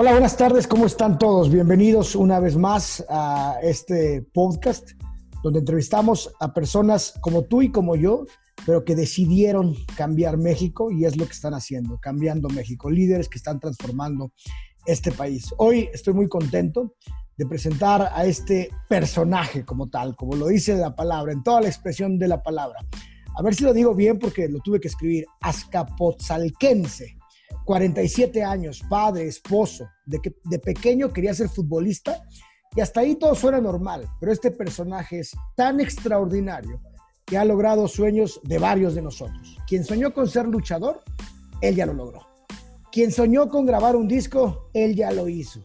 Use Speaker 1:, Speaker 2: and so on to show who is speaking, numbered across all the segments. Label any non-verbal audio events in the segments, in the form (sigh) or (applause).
Speaker 1: Hola, buenas tardes, ¿cómo están todos? Bienvenidos una vez más a este podcast donde entrevistamos a personas como tú y como yo, pero que decidieron cambiar México y es lo que están haciendo, cambiando México, líderes que están transformando este país. Hoy estoy muy contento de presentar a este personaje como tal, como lo dice la palabra, en toda la expresión de la palabra. A ver si lo digo bien porque lo tuve que escribir, Azcapotzalquense 47 años, padre, esposo, de que de pequeño quería ser futbolista y hasta ahí todo suena normal, pero este personaje es tan extraordinario que ha logrado sueños de varios de nosotros. Quien soñó con ser luchador, él ya lo logró. Quien soñó con grabar un disco, él ya lo hizo.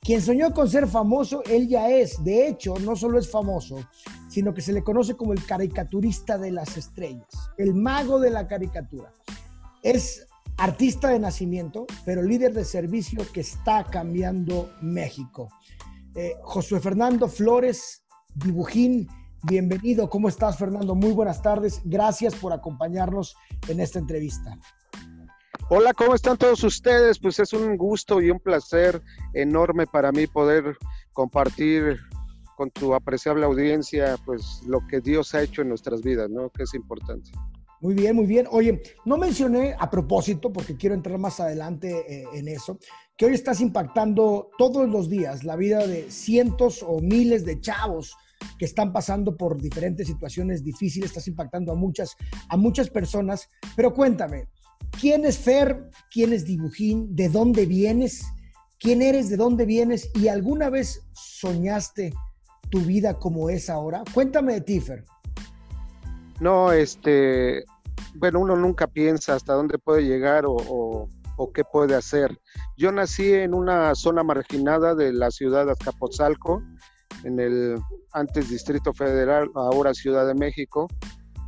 Speaker 1: Quien soñó con ser famoso, él ya es. De hecho, no solo es famoso, sino que se le conoce como el caricaturista de las estrellas, el mago de la caricatura. Es artista de nacimiento, pero líder de servicio que está cambiando México. Eh, Josué Fernando Flores, dibujín, bienvenido. ¿Cómo estás, Fernando? Muy buenas tardes. Gracias por acompañarnos en esta entrevista.
Speaker 2: Hola, ¿cómo están todos ustedes? Pues es un gusto y un placer enorme para mí poder compartir con tu apreciable audiencia, pues lo que Dios ha hecho en nuestras vidas, ¿no? Que es importante.
Speaker 1: Muy bien, muy bien. Oye, no mencioné a propósito, porque quiero entrar más adelante eh, en eso, que hoy estás impactando todos los días la vida de cientos o miles de chavos que están pasando por diferentes situaciones difíciles, estás impactando a muchas, a muchas personas. Pero cuéntame, ¿quién es Fer? ¿Quién es Dibujín? ¿De dónde vienes? ¿Quién eres? ¿De dónde vienes? ¿Y alguna vez soñaste tu vida como es ahora? Cuéntame de ti.
Speaker 2: No, este, bueno, uno nunca piensa hasta dónde puede llegar o, qué puede hacer. Yo nací en una zona marginada de la ciudad de Azcapotzalco, en el antes Distrito Federal, ahora Ciudad de México,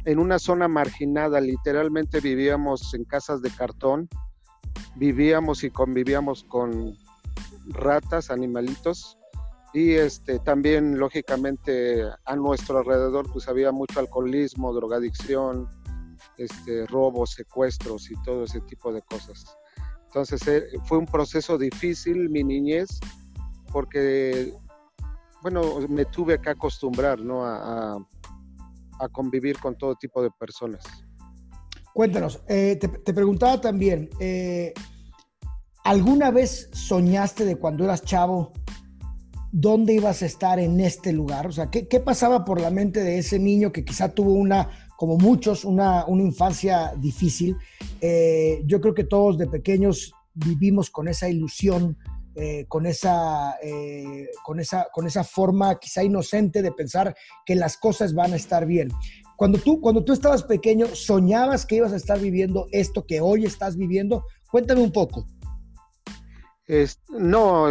Speaker 2: en una zona marginada, literalmente vivíamos en casas de cartón, vivíamos y convivíamos con ratas, animalitos, y este también lógicamente a nuestro alrededor pues había mucho alcoholismo, drogadicción, este, robos, secuestros y todo ese tipo de cosas. Entonces eh, fue un proceso difícil mi niñez porque, bueno, me tuve que acostumbrar ¿no? a, convivir con todo tipo de personas.
Speaker 1: Cuéntanos, eh, te, preguntaba también, eh, ¿alguna vez soñaste de cuando eras chavo dónde ibas a estar en este lugar? O sea, ¿qué, ¿qué, pasaba por la mente de ese niño que quizá tuvo una como muchos, una, infancia difícil. Eh, yo creo que todos de pequeños vivimos con esa ilusión, eh, con, esa, eh, con, esa, con esa forma quizá inocente de pensar que las cosas van a estar bien. Cuando tú, cuando tú estabas pequeño, ¿soñabas que ibas a estar viviendo esto que hoy estás viviendo? Cuéntame un poco.
Speaker 2: no,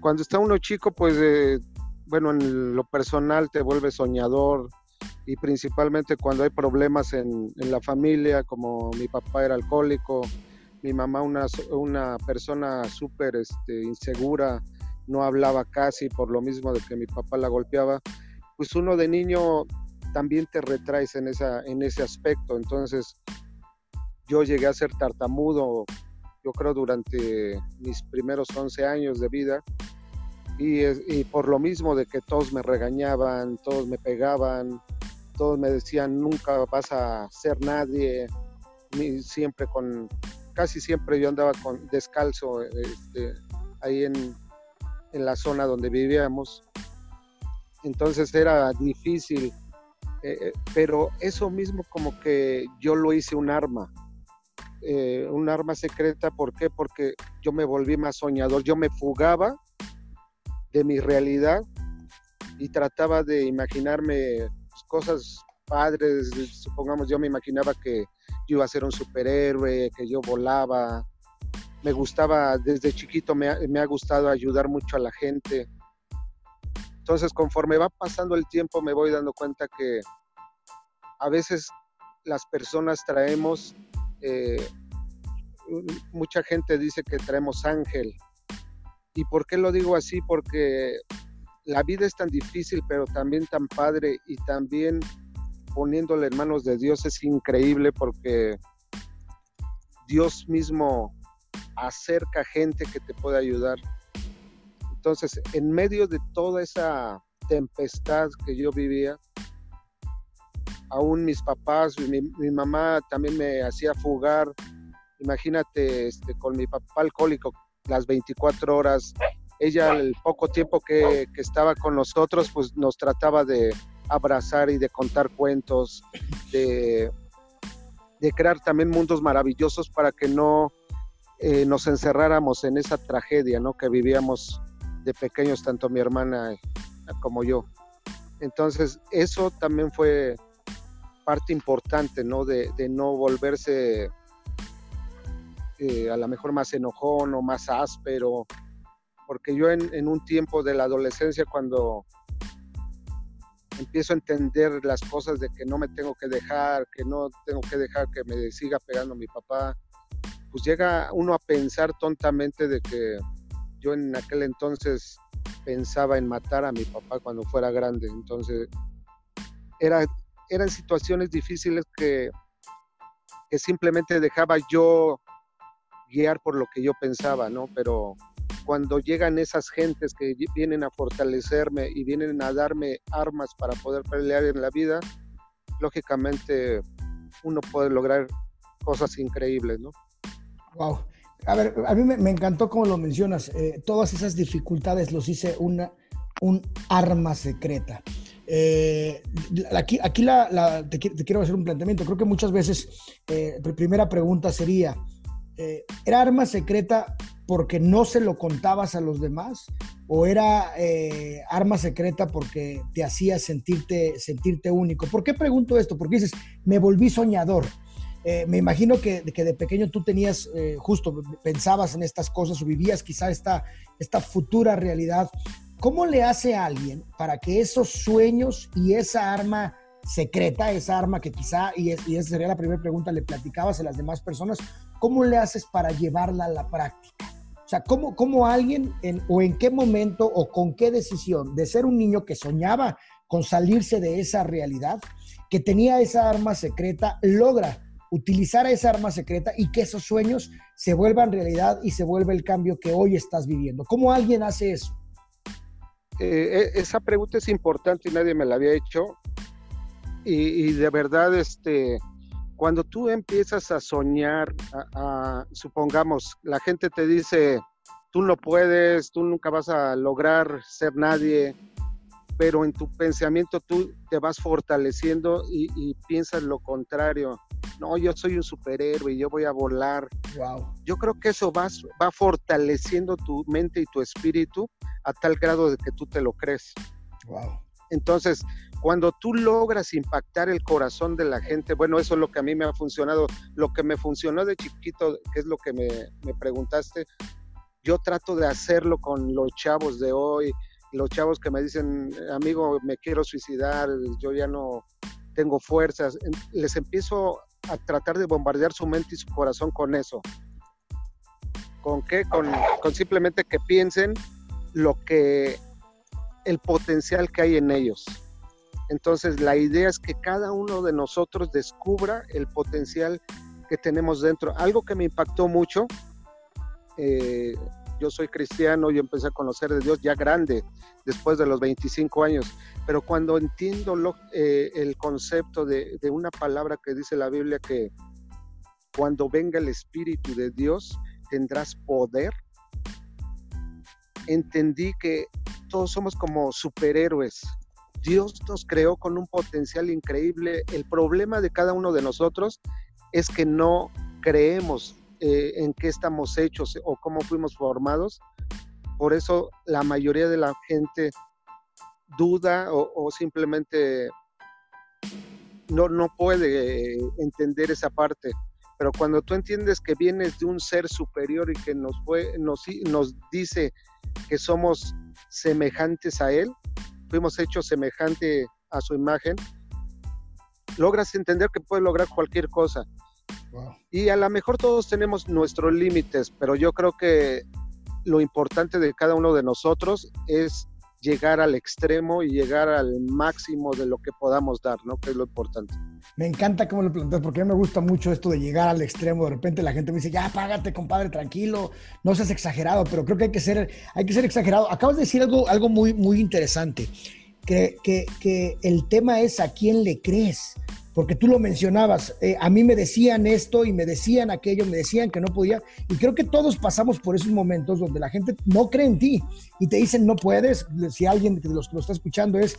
Speaker 2: cuando está uno chico, pues, bueno, en lo personal te vuelves soñador, y principalmente cuando hay problemas en, la familia, como mi papá era alcohólico, mi mamá una, una persona súper este, insegura, no hablaba casi por lo mismo de que mi papá la golpeaba, pues uno de niño también te retraes en, esa, en ese aspecto. Entonces yo llegué a ser tartamudo, yo creo, durante mis primeros 11 años de vida. Y, y por lo mismo de que todos me regañaban, todos me pegaban, todos me decían nunca vas a ser nadie, siempre con, casi siempre yo andaba con descalzo este, ahí en, la zona donde vivíamos, entonces era difícil, eh, eh, pero eso mismo como que yo lo hice un arma, eh, un arma secreta, ¿por qué? Porque yo me volví más soñador, yo me fugaba de mi realidad y trataba de imaginarme cosas padres, supongamos yo me imaginaba que yo iba a ser un superhéroe, que yo volaba, me gustaba, desde chiquito me ha, gustado ayudar mucho a la gente. Entonces, conforme va pasando el tiempo, me voy dando cuenta que a veces las personas traemos, eh, mucha gente dice que traemos ángel. ¿Y por qué lo digo así? Porque la vida es tan difícil, pero también tan padre y también poniéndole en manos de Dios es increíble porque Dios mismo acerca gente que te puede ayudar. Entonces, en medio de toda esa tempestad que yo vivía, aún mis papás, mi, mamá también me hacía fugar. Imagínate este, con mi papá alcohólico las 24 horas. Ella, el poco tiempo que, que estaba con nosotros, pues nos trataba de abrazar y de contar cuentos, de, de crear también mundos maravillosos para que no eh, nos encerráramos en esa tragedia ¿no? que vivíamos de pequeños, tanto mi hermana como yo. Entonces, eso también fue parte importante, ¿no? De, no volverse eh, a lo mejor más enojón o más áspero, porque yo en, un tiempo de la adolescencia, cuando empiezo a entender las cosas de que no me tengo que dejar, que no tengo que dejar que me siga pegando mi papá, pues llega uno a pensar tontamente de que yo en aquel entonces pensaba en matar a mi papá cuando fuera grande. Entonces, era eran situaciones difíciles que, que simplemente dejaba yo guiar por lo que yo pensaba, ¿no? Pero cuando llegan esas gentes que vienen a fortalecerme y vienen a darme armas para poder pelear en la vida, lógicamente uno puede lograr cosas increíbles, ¿no?
Speaker 1: Wow. A ver, a mí me, encantó como lo mencionas. Eh, todas esas dificultades los hice una, un arma secreta. Eh, aquí aquí la, te, quiero hacer un planteamiento. Creo que muchas veces, eh, primera pregunta sería, eh, ¿era arma secreta porque no se lo contabas a los demás? ¿O era arma secreta porque te hacía sentirte, sentirte único? ¿Por qué pregunto esto? Porque dices, me volví soñador. me imagino que, que, de pequeño tú tenías, justo pensabas en estas cosas o vivías quizá esta, esta futura realidad ¿Cómo le hace a alguien para que esos sueños y esa arma secreta, esa arma que quizá, y, esa sería la primera pregunta, le platicabas a las demás personas, ¿cómo le haces para llevarla a la práctica? O sea, ¿cómo, cómo alguien o en qué momento o con qué decisión de ser un niño que soñaba con salirse de esa realidad, que tenía esa arma secreta, logra utilizar esa arma secreta y que esos sueños se vuelvan realidad y se vuelva el cambio que hoy estás viviendo? ¿Cómo alguien hace eso?
Speaker 2: Eh, e, esa pregunta es importante y nadie me la había hecho. Y, de verdad, este, cuando tú empiezas a soñar, supongamos, la gente te dice, tú no puedes, tú nunca vas a lograr ser nadie, pero en tu pensamiento tú te vas fortaleciendo y, piensas lo contrario. No, yo soy un superhéroe y yo voy a volar. Wow. Yo creo que eso va, va fortaleciendo tu mente y tu espíritu a tal grado de que tú te lo crees. Wow. Entonces, cuando tú logras impactar el corazón de la gente, bueno, eso es lo que a mí me ha funcionado, lo que me funcionó de chiquito, que es lo que me, preguntaste, yo trato de hacerlo con los chavos de hoy, los chavos que me dicen, amigo, me quiero suicidar, yo ya no tengo fuerzas, les empiezo a tratar de bombardear su mente y su corazón con eso. ¿Con qué? Con simplemente que piensen lo que, el potencial que hay en ellos. Entonces, la idea es que cada uno de nosotros descubra el potencial que tenemos dentro. Algo que me impactó mucho, eh, yo soy cristiano, y empecé a conocer de Dios ya grande, después de los 25 años, pero cuando entiendo eh, el concepto de una palabra que dice la Biblia que cuando venga el Espíritu de Dios tendrás poder, entendí que todos somos como superhéroes. Dios nos creó con un potencial increíble. El problema de cada uno de nosotros es que no creemos eh, en qué estamos hechos o cómo fuimos formados. Por eso la mayoría de la gente duda o, simplemente no, no puede eh, entender esa parte. Pero cuando tú entiendes que vienes de un ser superior y que nos, fue, nos, nos dice que somos semejantes a Él, fuimos hechos semejante a su imagen, logras entender que puedes lograr cualquier cosa. Y a lo mejor todos tenemos nuestros límites, pero yo creo que lo importante de cada uno de nosotros es llegar al extremo y llegar al máximo de lo que podamos dar, ¿no? Que es lo importante.
Speaker 1: Me encanta cómo lo planteas, porque a mí me gusta mucho esto de llegar al extremo. De repente la gente me dice, ya, págate, compadre, tranquilo, no seas exagerado, pero creo que hay que ser, hay que ser exagerado. Acabas de decir algo, algo muy, muy interesante, que, que, que el tema es a quién le crees porque tú lo mencionabas, eh, a mí me decían esto y me decían aquello, me decían que no podía, y creo que todos pasamos por esos momentos donde la gente no cree en ti y te dicen no puedes, si alguien de los que lo está escuchando es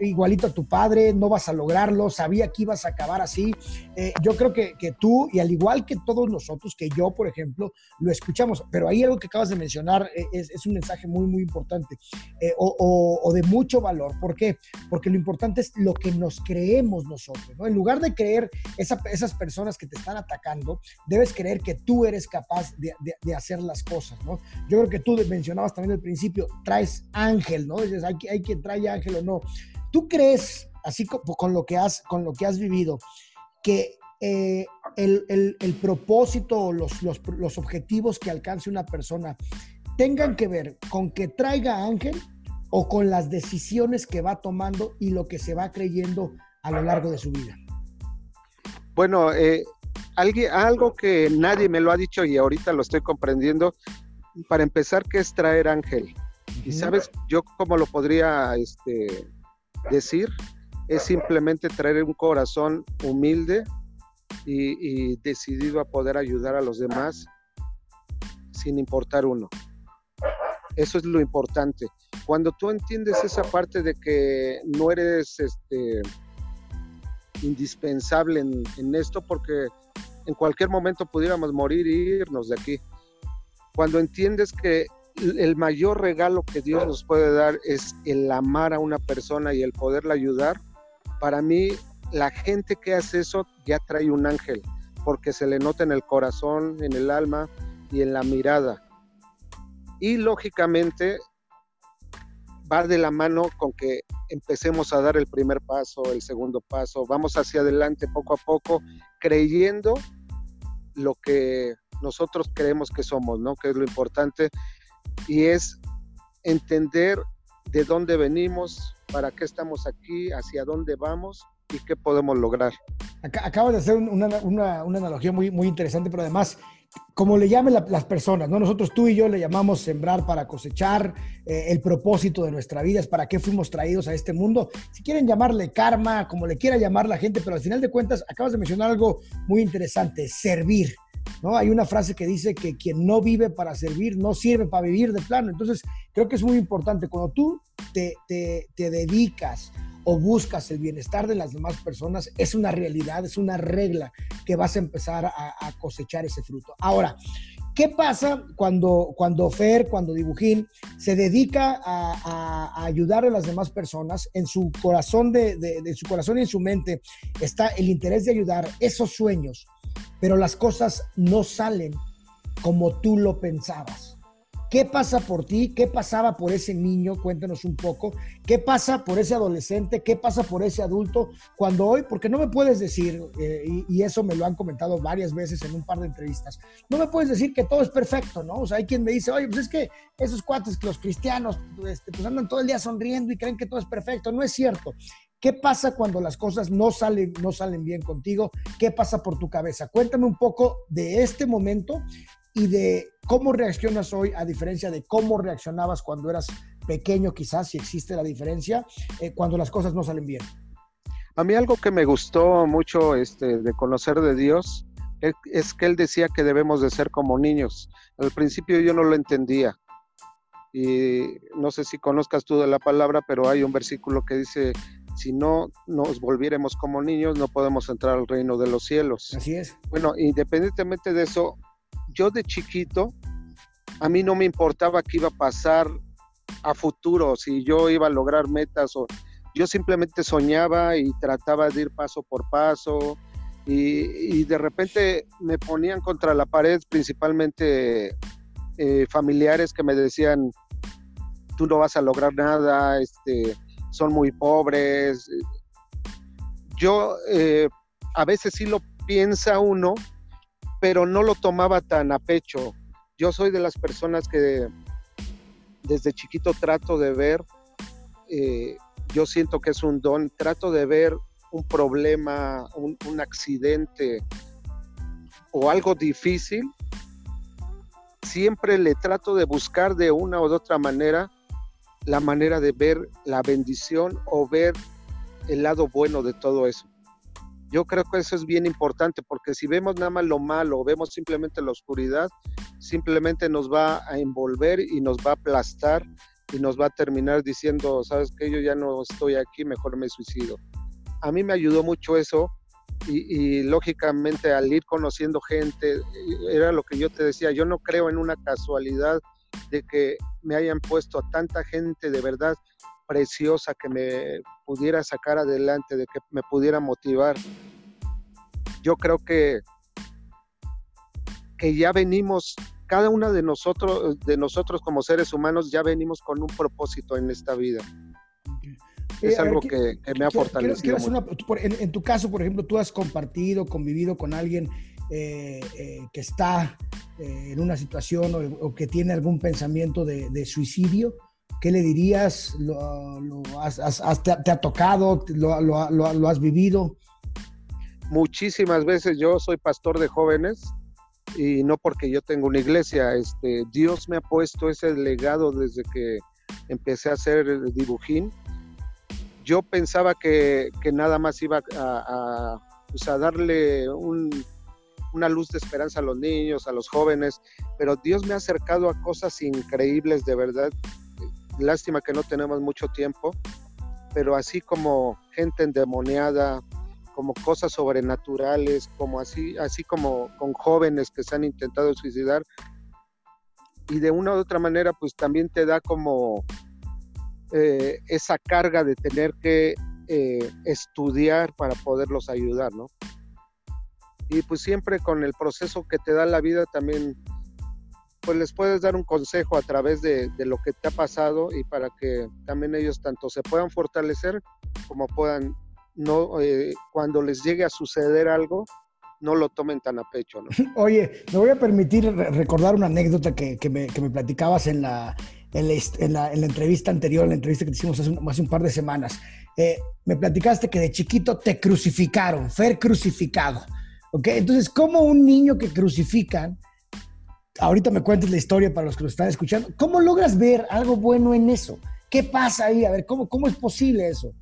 Speaker 1: igualito a tu padre, no vas a lograrlo, sabía que ibas a acabar así, eh, yo creo que, que, tú, y al igual que todos nosotros, que yo, por ejemplo, lo escuchamos, pero ahí algo que acabas de mencionar eh, es, es, un mensaje muy, muy importante o, o, o de mucho valor, ¿por qué? Porque lo importante es lo que nos creemos nosotros. En lugar de creer esas personas que te están atacando, debes creer que tú eres capaz de, hacer las cosas, ¿no? Yo creo que tú mencionabas también al principio, traes ángel, ¿no? Dices, hay, hay quien trae ángel o no. ¿Tú crees, así con, lo, que has, con lo que has vivido, que eh, el, propósito o los, los, los objetivos que alcance una persona tengan que ver con que traiga ángel o con las decisiones que va tomando y lo que se va creyendo a lo largo de su vida?
Speaker 2: Bueno, eh, algo que nadie me lo ha dicho y ahorita lo estoy comprendiendo. Para empezar, ¿qué es traer ángel? Y sabes, yo cómo lo podría este, decir, es simplemente traer un corazón humilde y, y, decidido a poder ayudar a los demás sin importar uno. Eso es lo importante. Cuando tú entiendes esa parte de que no eres este, indispensable en, esto porque en cualquier momento pudiéramos morir e irnos de aquí. Cuando entiendes que el mayor regalo que Dios nos puede dar es el amar a una persona y el poderla ayudar, para mí la gente que hace eso ya trae un ángel, porque se le nota en el corazón, en el alma y en la mirada. Y lógicamente va de la mano con que empecemos a dar el primer paso, el segundo paso, vamos hacia adelante poco a poco, creyendo lo que nosotros creemos que somos, ¿no? Que es lo importante y es entender de dónde venimos, para qué estamos aquí, hacia dónde vamos y qué podemos lograr.
Speaker 1: Acabas de hacer una, una, una analogía muy, muy interesante, pero además como le llamen las personas, ¿no? Nosotros tú y yo le llamamos sembrar para cosechar, eh, el propósito de nuestra vida es para qué fuimos traídos a este mundo. Si quieren llamarle karma, como le quiera llamar la gente, pero al final de cuentas acabas de mencionar algo muy interesante, servir. ¿No? Hay una frase que dice que quien no vive para servir no sirve para vivir de plano. Entonces, creo que es muy importante. Cuando tú te, dedicas o buscas el bienestar de las demás personas, es una realidad, es una regla que vas a empezar a, cosechar ese fruto. Ahora, ¿qué pasa cuando, cuando Fer, cuando Dibujín se dedica a, ayudar a las demás personas? En su corazón, de, de su corazón y en su mente está el interés de ayudar esos sueños, pero las cosas no salen como tú lo pensabas. ¿Qué pasa por ti? ¿Qué pasaba por ese niño? Cuéntanos un poco. ¿Qué pasa por ese adolescente? ¿Qué pasa por ese adulto? Cuando hoy, porque no me puedes decir, eh, y, eso me lo han comentado varias veces en un par de entrevistas, no me puedes decir que todo es perfecto, ¿no? O sea, hay quien me dice, oye, pues es que esos cuates, que los cristianos, este, pues andan todo el día sonriendo y creen que todo es perfecto. No es cierto. ¿Qué pasa cuando las cosas no salen, no salen bien contigo? ¿Qué pasa por tu cabeza? Cuéntame un poco de este momento y de cómo reaccionas hoy a diferencia de cómo reaccionabas cuando eras pequeño, quizás, si existe la diferencia, eh, cuando las cosas no salen bien.
Speaker 2: A mí algo que me gustó mucho este, de conocer de Dios es, es, que Él decía que debemos de ser como niños. Al principio yo no lo entendía. Y no sé si conozcas tú de la palabra, pero hay un versículo que dice, si no nos volviéramos como niños, no podemos entrar al reino de los cielos.
Speaker 1: Así es.
Speaker 2: Bueno, independientemente de eso, yo de chiquito, a mí no me importaba qué iba a pasar a futuro, si yo iba a lograr metas o yo simplemente soñaba y trataba de ir paso por paso y, de repente me ponían contra la pared principalmente eh, familiares que me decían tú no vas a lograr nada, este, son muy pobres. Yo eh, a veces sí lo piensa uno, pero no lo tomaba tan a pecho. Yo soy de las personas que desde chiquito trato de ver, eh, yo siento que es un don, trato de ver un problema, un, un accidente o algo difícil, siempre le trato de buscar de una u otra manera la manera de ver la bendición o ver el lado bueno de todo eso. Yo creo que eso es bien importante porque si vemos nada más lo malo vemos simplemente la oscuridad, simplemente nos va a envolver y nos va a aplastar y nos va a terminar diciendo, sabes que yo ya no estoy aquí, mejor me suicido. A mí me ayudó mucho eso y, y, lógicamente al ir conociendo gente, era lo que yo te decía, yo no creo en una casualidad de que me hayan puesto a tanta gente de verdad preciosa que me pudiera sacar adelante, de que me pudiera motivar. Yo creo que, que ya venimos, cada una de nosotros, de nosotros como seres humanos, ya venimos con un propósito en esta vida. Es algo que, me ha fortalecido.
Speaker 1: en, tu caso, por ejemplo, tú has compartido, convivido con alguien eh, eh, que está eh, en una situación o, que tiene algún pensamiento de, de suicidio. ¿Qué le dirías? ¿Lo, has, te, ha tocado? Lo, has vivido?
Speaker 2: Muchísimas veces yo soy pastor de jóvenes y no porque yo tengo una iglesia. Este, Dios me ha puesto ese legado desde que empecé a hacer dibujín. Yo pensaba que, nada más iba a darle una luz de esperanza a los niños, a los jóvenes, pero Dios me ha acercado a cosas increíbles de verdad lástima que no tenemos mucho tiempo, pero así como gente endemoniada, como cosas sobrenaturales, como así, así como con jóvenes que se han intentado suicidar, y de una u otra manera, pues también te da como eh, esa carga de tener que eh, estudiar para poderlos ayudar, ¿no? Y pues siempre con el proceso que te da la vida también pues les puedes dar un consejo a través de, lo que te ha pasado y para que también ellos tanto se puedan fortalecer como puedan, no, eh, cuando les llegue a suceder algo, no lo tomen tan a pecho. ¿no? (laughs)
Speaker 1: Oye, me voy a permitir recordar una anécdota que, que, me, que me, platicabas en la, en la, en, la, entrevista anterior, en la entrevista que te hicimos hace un, hace un par de semanas. Eh, me platicaste que de chiquito te crucificaron, Fer crucificado. ¿Ok? Entonces, ¿cómo un niño que crucifican ahorita me cuentes la historia para los que lo están escuchando. ¿Cómo logras ver algo bueno en eso? ¿Qué pasa ahí? A ver, ¿cómo, cómo es posible eso?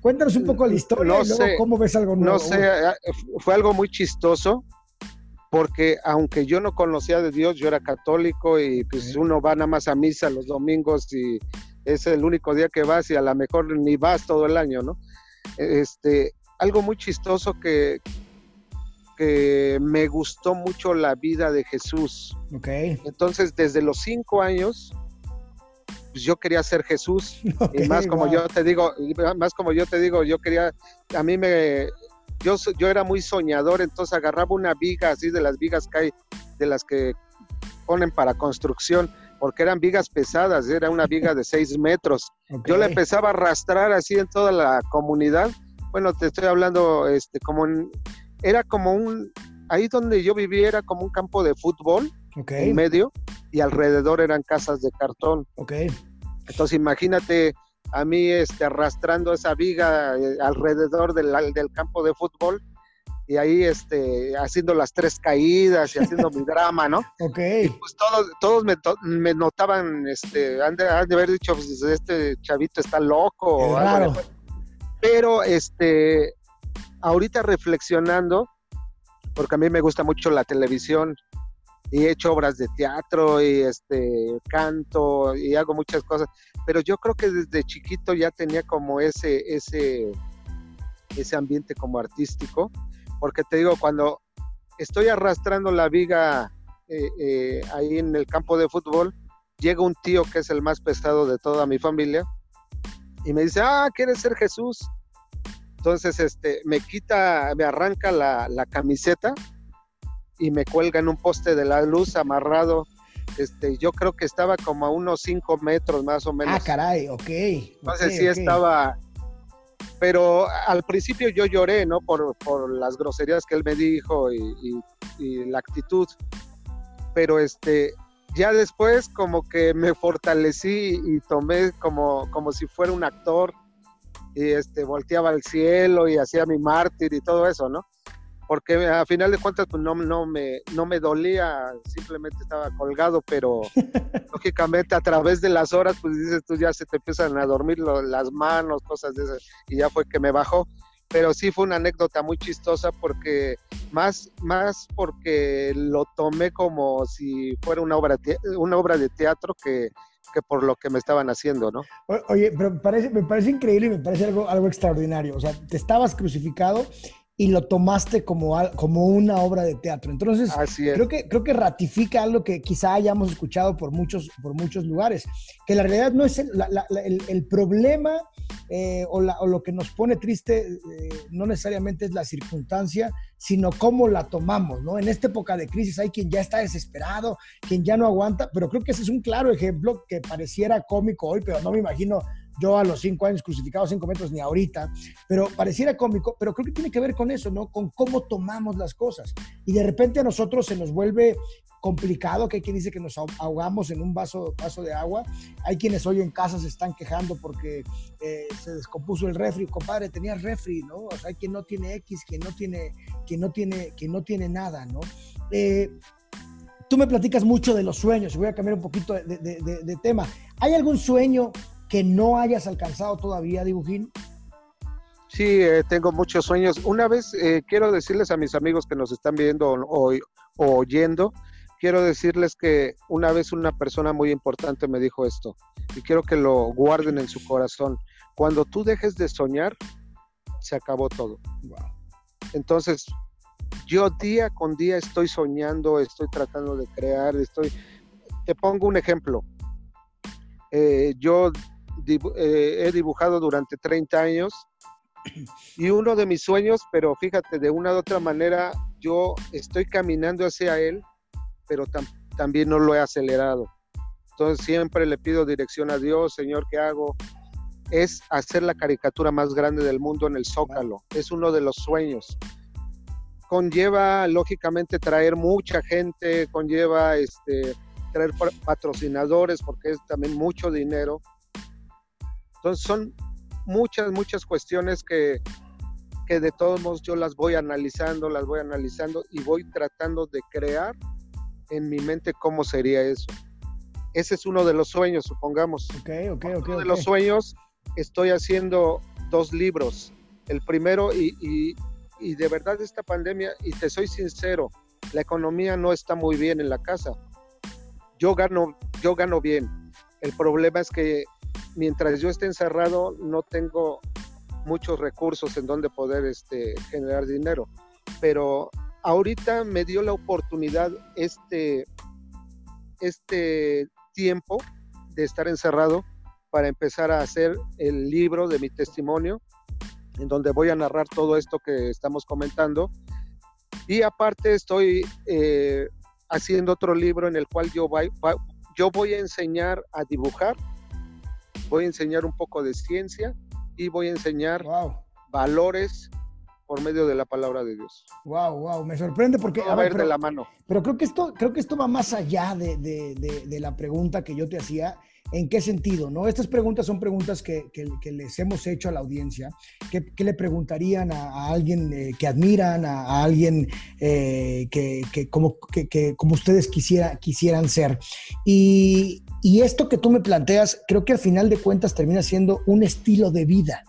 Speaker 1: Cuéntanos un poco la historia y luego cómo ves algo nuevo.
Speaker 2: No sé, eh, fue algo muy chistoso porque aunque yo no conocía de Dios, yo era católico y pues uno va nada más a misa los domingos y es el único día que vas y a lo mejor ni vas todo el año, ¿no? Este, algo muy chistoso que, que me gustó mucho la vida de Jesús.
Speaker 1: Okay.
Speaker 2: Entonces, desde los cinco años, pues yo quería ser Jesús. (laughs) y más como yo te digo, más como yo te digo, yo quería, a mí me, yo, yo era muy soñador, entonces agarraba una viga así de las vigas que hay, de las que ponen para construcción, porque eran vigas pesadas, era una viga de seis (laughs) metros. Yo la empezaba a arrastrar así en toda la comunidad. Bueno, te estoy hablando este, como en, era como un, ahí donde yo vivía era como un campo de fútbol en medio y alrededor eran casas de cartón.
Speaker 1: Okay.
Speaker 2: Entonces imagínate a mí este, arrastrando esa viga eh, alrededor del, del, campo de fútbol y ahí este, haciendo las tres caídas y haciendo mi (laughs) drama, ¿no?
Speaker 1: Ok.
Speaker 2: Y pues todos, todos me, me notaban, este, han de, haber dicho, pues, este chavito está loco. Pero este, ahorita reflexionando, porque a mí me gusta mucho la televisión y he hecho obras de teatro y este canto y hago muchas cosas, pero yo creo que desde chiquito ya tenía como ese ese ese ambiente como artístico, porque te digo cuando estoy arrastrando la viga eh, eh, ahí en el campo de fútbol, llega un tío que es el más pesado de toda mi familia y me dice, ah, ¿quieres ser Jesús? Entonces, este, me quita, me arranca la, camiseta y me cuelga en un poste de la luz amarrado. Este, yo creo que estaba como a unos 5 metros más o menos.
Speaker 1: Ah, caray, ok.
Speaker 2: Entonces sí estaba, pero al principio yo lloré, ¿no? Por, las groserías que él me dijo y, la actitud. Pero este, ya después como que me fortalecí y tomé como, como si fuera un actor y este, volteaba al cielo y hacía mi mártir y todo eso, ¿no? Porque a final de cuentas pues no, no, me, no me dolía, simplemente estaba colgado, pero (laughs) lógicamente a través de las horas pues dices tú ya se te empiezan a dormir las manos, cosas de esas, y ya fue que me bajó pero sí fue una anécdota muy chistosa porque más, más porque lo tomé como si fuera una obra, una obra de teatro que, por lo que me estaban haciendo, ¿no?
Speaker 1: Oye, pero parece, me parece increíble y me parece algo, algo extraordinario. O sea, te estabas crucificado y lo tomaste como, como una obra de teatro. Entonces, creo que, creo que ratifica algo que quizá hayamos escuchado por muchos, por muchos lugares, que la realidad no es el, el, problema eh, o, o, lo que nos pone triste, eh, no necesariamente es la circunstancia, sino cómo la tomamos, ¿no? En esta época de crisis hay quien ya está desesperado, quien ya no aguanta, pero creo que ese es un claro ejemplo que pareciera cómico hoy, pero no me imagino yo a los cinco años crucificado cinco metros ni ahorita, pero pareciera cómico, pero creo que tiene que ver con eso, ¿no? Con cómo tomamos las cosas. Y de repente a nosotros se nos vuelve complicado, que hay quien dice que nos ahogamos en un vaso, vaso de agua, hay quienes hoy en casa se están quejando porque eh, se descompuso el refri, compadre, tenía refri, ¿no? O sea, hay quien no tiene X, quien no tiene, quien no tiene, quien no tiene nada, ¿no? Eh, tú me platicas mucho de los sueños, voy a cambiar un poquito de tema. ¿Hay algún sueño que no hayas alcanzado todavía, Dibujín?
Speaker 2: Sí, eh, tengo muchos sueños. Una vez eh, quiero decirles a mis amigos que nos están viendo o, oyendo, quiero decirles que una vez una persona muy importante me dijo esto y quiero que lo guarden en su corazón. Cuando tú dejes de soñar, se acabó todo. Entonces, yo día con día estoy soñando, estoy tratando de crear, estoy... Te pongo un ejemplo. Eh, yo eh, he dibujado durante 30 años y uno de mis sueños, pero fíjate, de una u otra manera, yo estoy caminando hacia él, pero también no lo he acelerado. Entonces siempre le pido dirección a Dios, Señor, ¿qué hago? Es hacer la caricatura más grande del mundo en el Zócalo. Es uno de los sueños. Conlleva, lógicamente, traer mucha gente, conlleva este, traer patrocinadores, porque es también mucho dinero entonces son muchas, muchas cuestiones que, que de todos modos yo las voy analizando, las voy analizando y voy tratando de crear en mi mente cómo sería eso. Ese es uno de los sueños, supongamos.
Speaker 1: Ok, ok, ok.
Speaker 2: Uno de los sueños, estoy haciendo dos libros. El primero, y, y, y de verdad esta pandemia, y te soy sincero, la economía no está muy bien en la casa. Yo gano, yo gano bien. El problema es que mientras yo esté encerrado no tengo muchos recursos en donde poder este, generar dinero. Pero ahorita me dio la oportunidad este, este tiempo de estar encerrado para empezar a hacer el libro de mi testimonio, en donde voy a narrar todo esto que estamos comentando. Y aparte estoy eh, haciendo otro libro en el cual yo yo voy a enseñar a dibujar voy a enseñar un poco de ciencia y voy a enseñar valores por medio de la palabra de Dios.
Speaker 1: Wow, wow, me sorprende porque
Speaker 2: a, ver, de la mano.
Speaker 1: Pero creo que esto, creo que esto va más allá de, de, de, la pregunta que yo te hacía. ¿En qué sentido? ¿no? Estas preguntas son preguntas que, que, les hemos hecho a la audiencia. ¿Qué, qué le preguntarían a, alguien eh, que admiran, a, alguien eh, que, como, que, como ustedes quisiera, quisieran ser? Y, y esto que tú me planteas, creo que al final de cuentas termina siendo un estilo de vida.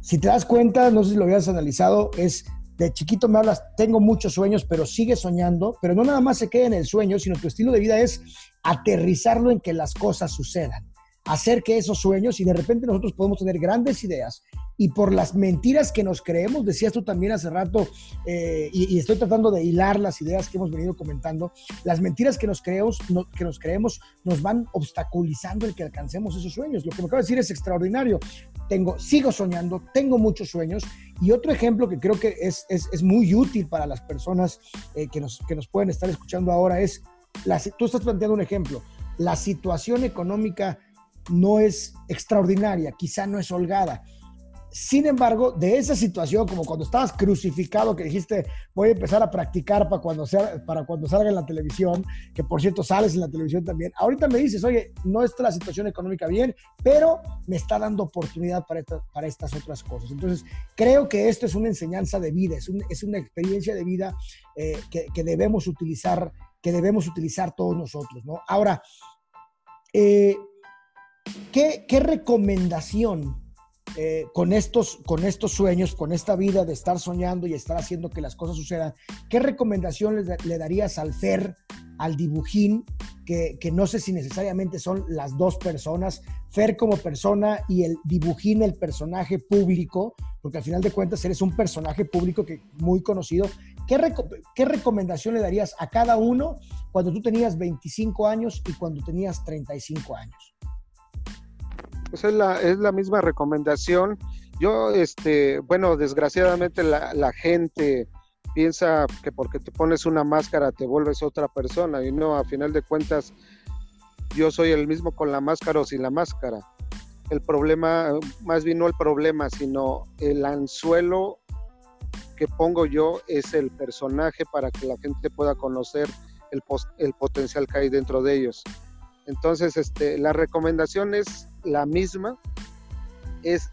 Speaker 1: Si te das cuenta, no sé si lo habías analizado, es de chiquito me hablas, tengo muchos sueños, pero sigue soñando, pero no nada más se queda en el sueño, sino tu estilo de vida es aterrizarlo en que las cosas sucedan hacer que esos sueños y de repente nosotros podemos tener grandes ideas y por las mentiras que nos creemos, decías tú también hace rato, eh, y, estoy tratando de hilar las ideas que hemos venido comentando, las mentiras que nos, creemos, que nos creemos nos van obstaculizando el que alcancemos esos sueños. Lo que me acabo de decir es extraordinario. Tengo, sigo soñando, tengo muchos sueños y otro ejemplo que creo que es, es, es muy útil para las personas eh, que, nos, que nos pueden estar escuchando ahora es, la, tú estás planteando un ejemplo, la situación económica no es extraordinaria, quizá no es holgada. sin embargo, de esa situación, como cuando estabas crucificado, que dijiste, voy a empezar a practicar para cuando, sea, para cuando salga en la televisión, que por cierto sales en la televisión también, ahorita me dices, oye, no está la situación económica bien, pero me está dando oportunidad para, estas otras cosas. Entonces, creo que esto es una enseñanza de vida, es, una experiencia de vida eh, que, debemos utilizar, que debemos utilizar todos nosotros, ¿no? Ahora, eh, ¿qué, ¿qué recomendación eh, con, estos, con estos sueños, con esta vida de estar soñando y estar haciendo que las cosas sucedan, ¿qué recomendación le, darías al Fer, al dibujín, que, no sé si necesariamente son las dos personas, Fer como persona y el dibujín, el personaje público, porque al final de cuentas eres un personaje público que muy conocido. ¿Qué, ¿Qué recomendación le darías a cada uno cuando tú tenías 25 años y cuando tenías 35 años?
Speaker 2: Pues es la, es la misma recomendación. Yo, este, bueno, desgraciadamente la, gente piensa que porque te pones una máscara te vuelves otra persona y no, a final de cuentas, yo soy el mismo con la máscara o sin la máscara. El problema, más bien no el problema, sino el anzuelo pongo yo es el personaje para que la gente pueda conocer el, el potencial que hay dentro de ellos. Entonces, este, la recomendación es la misma, es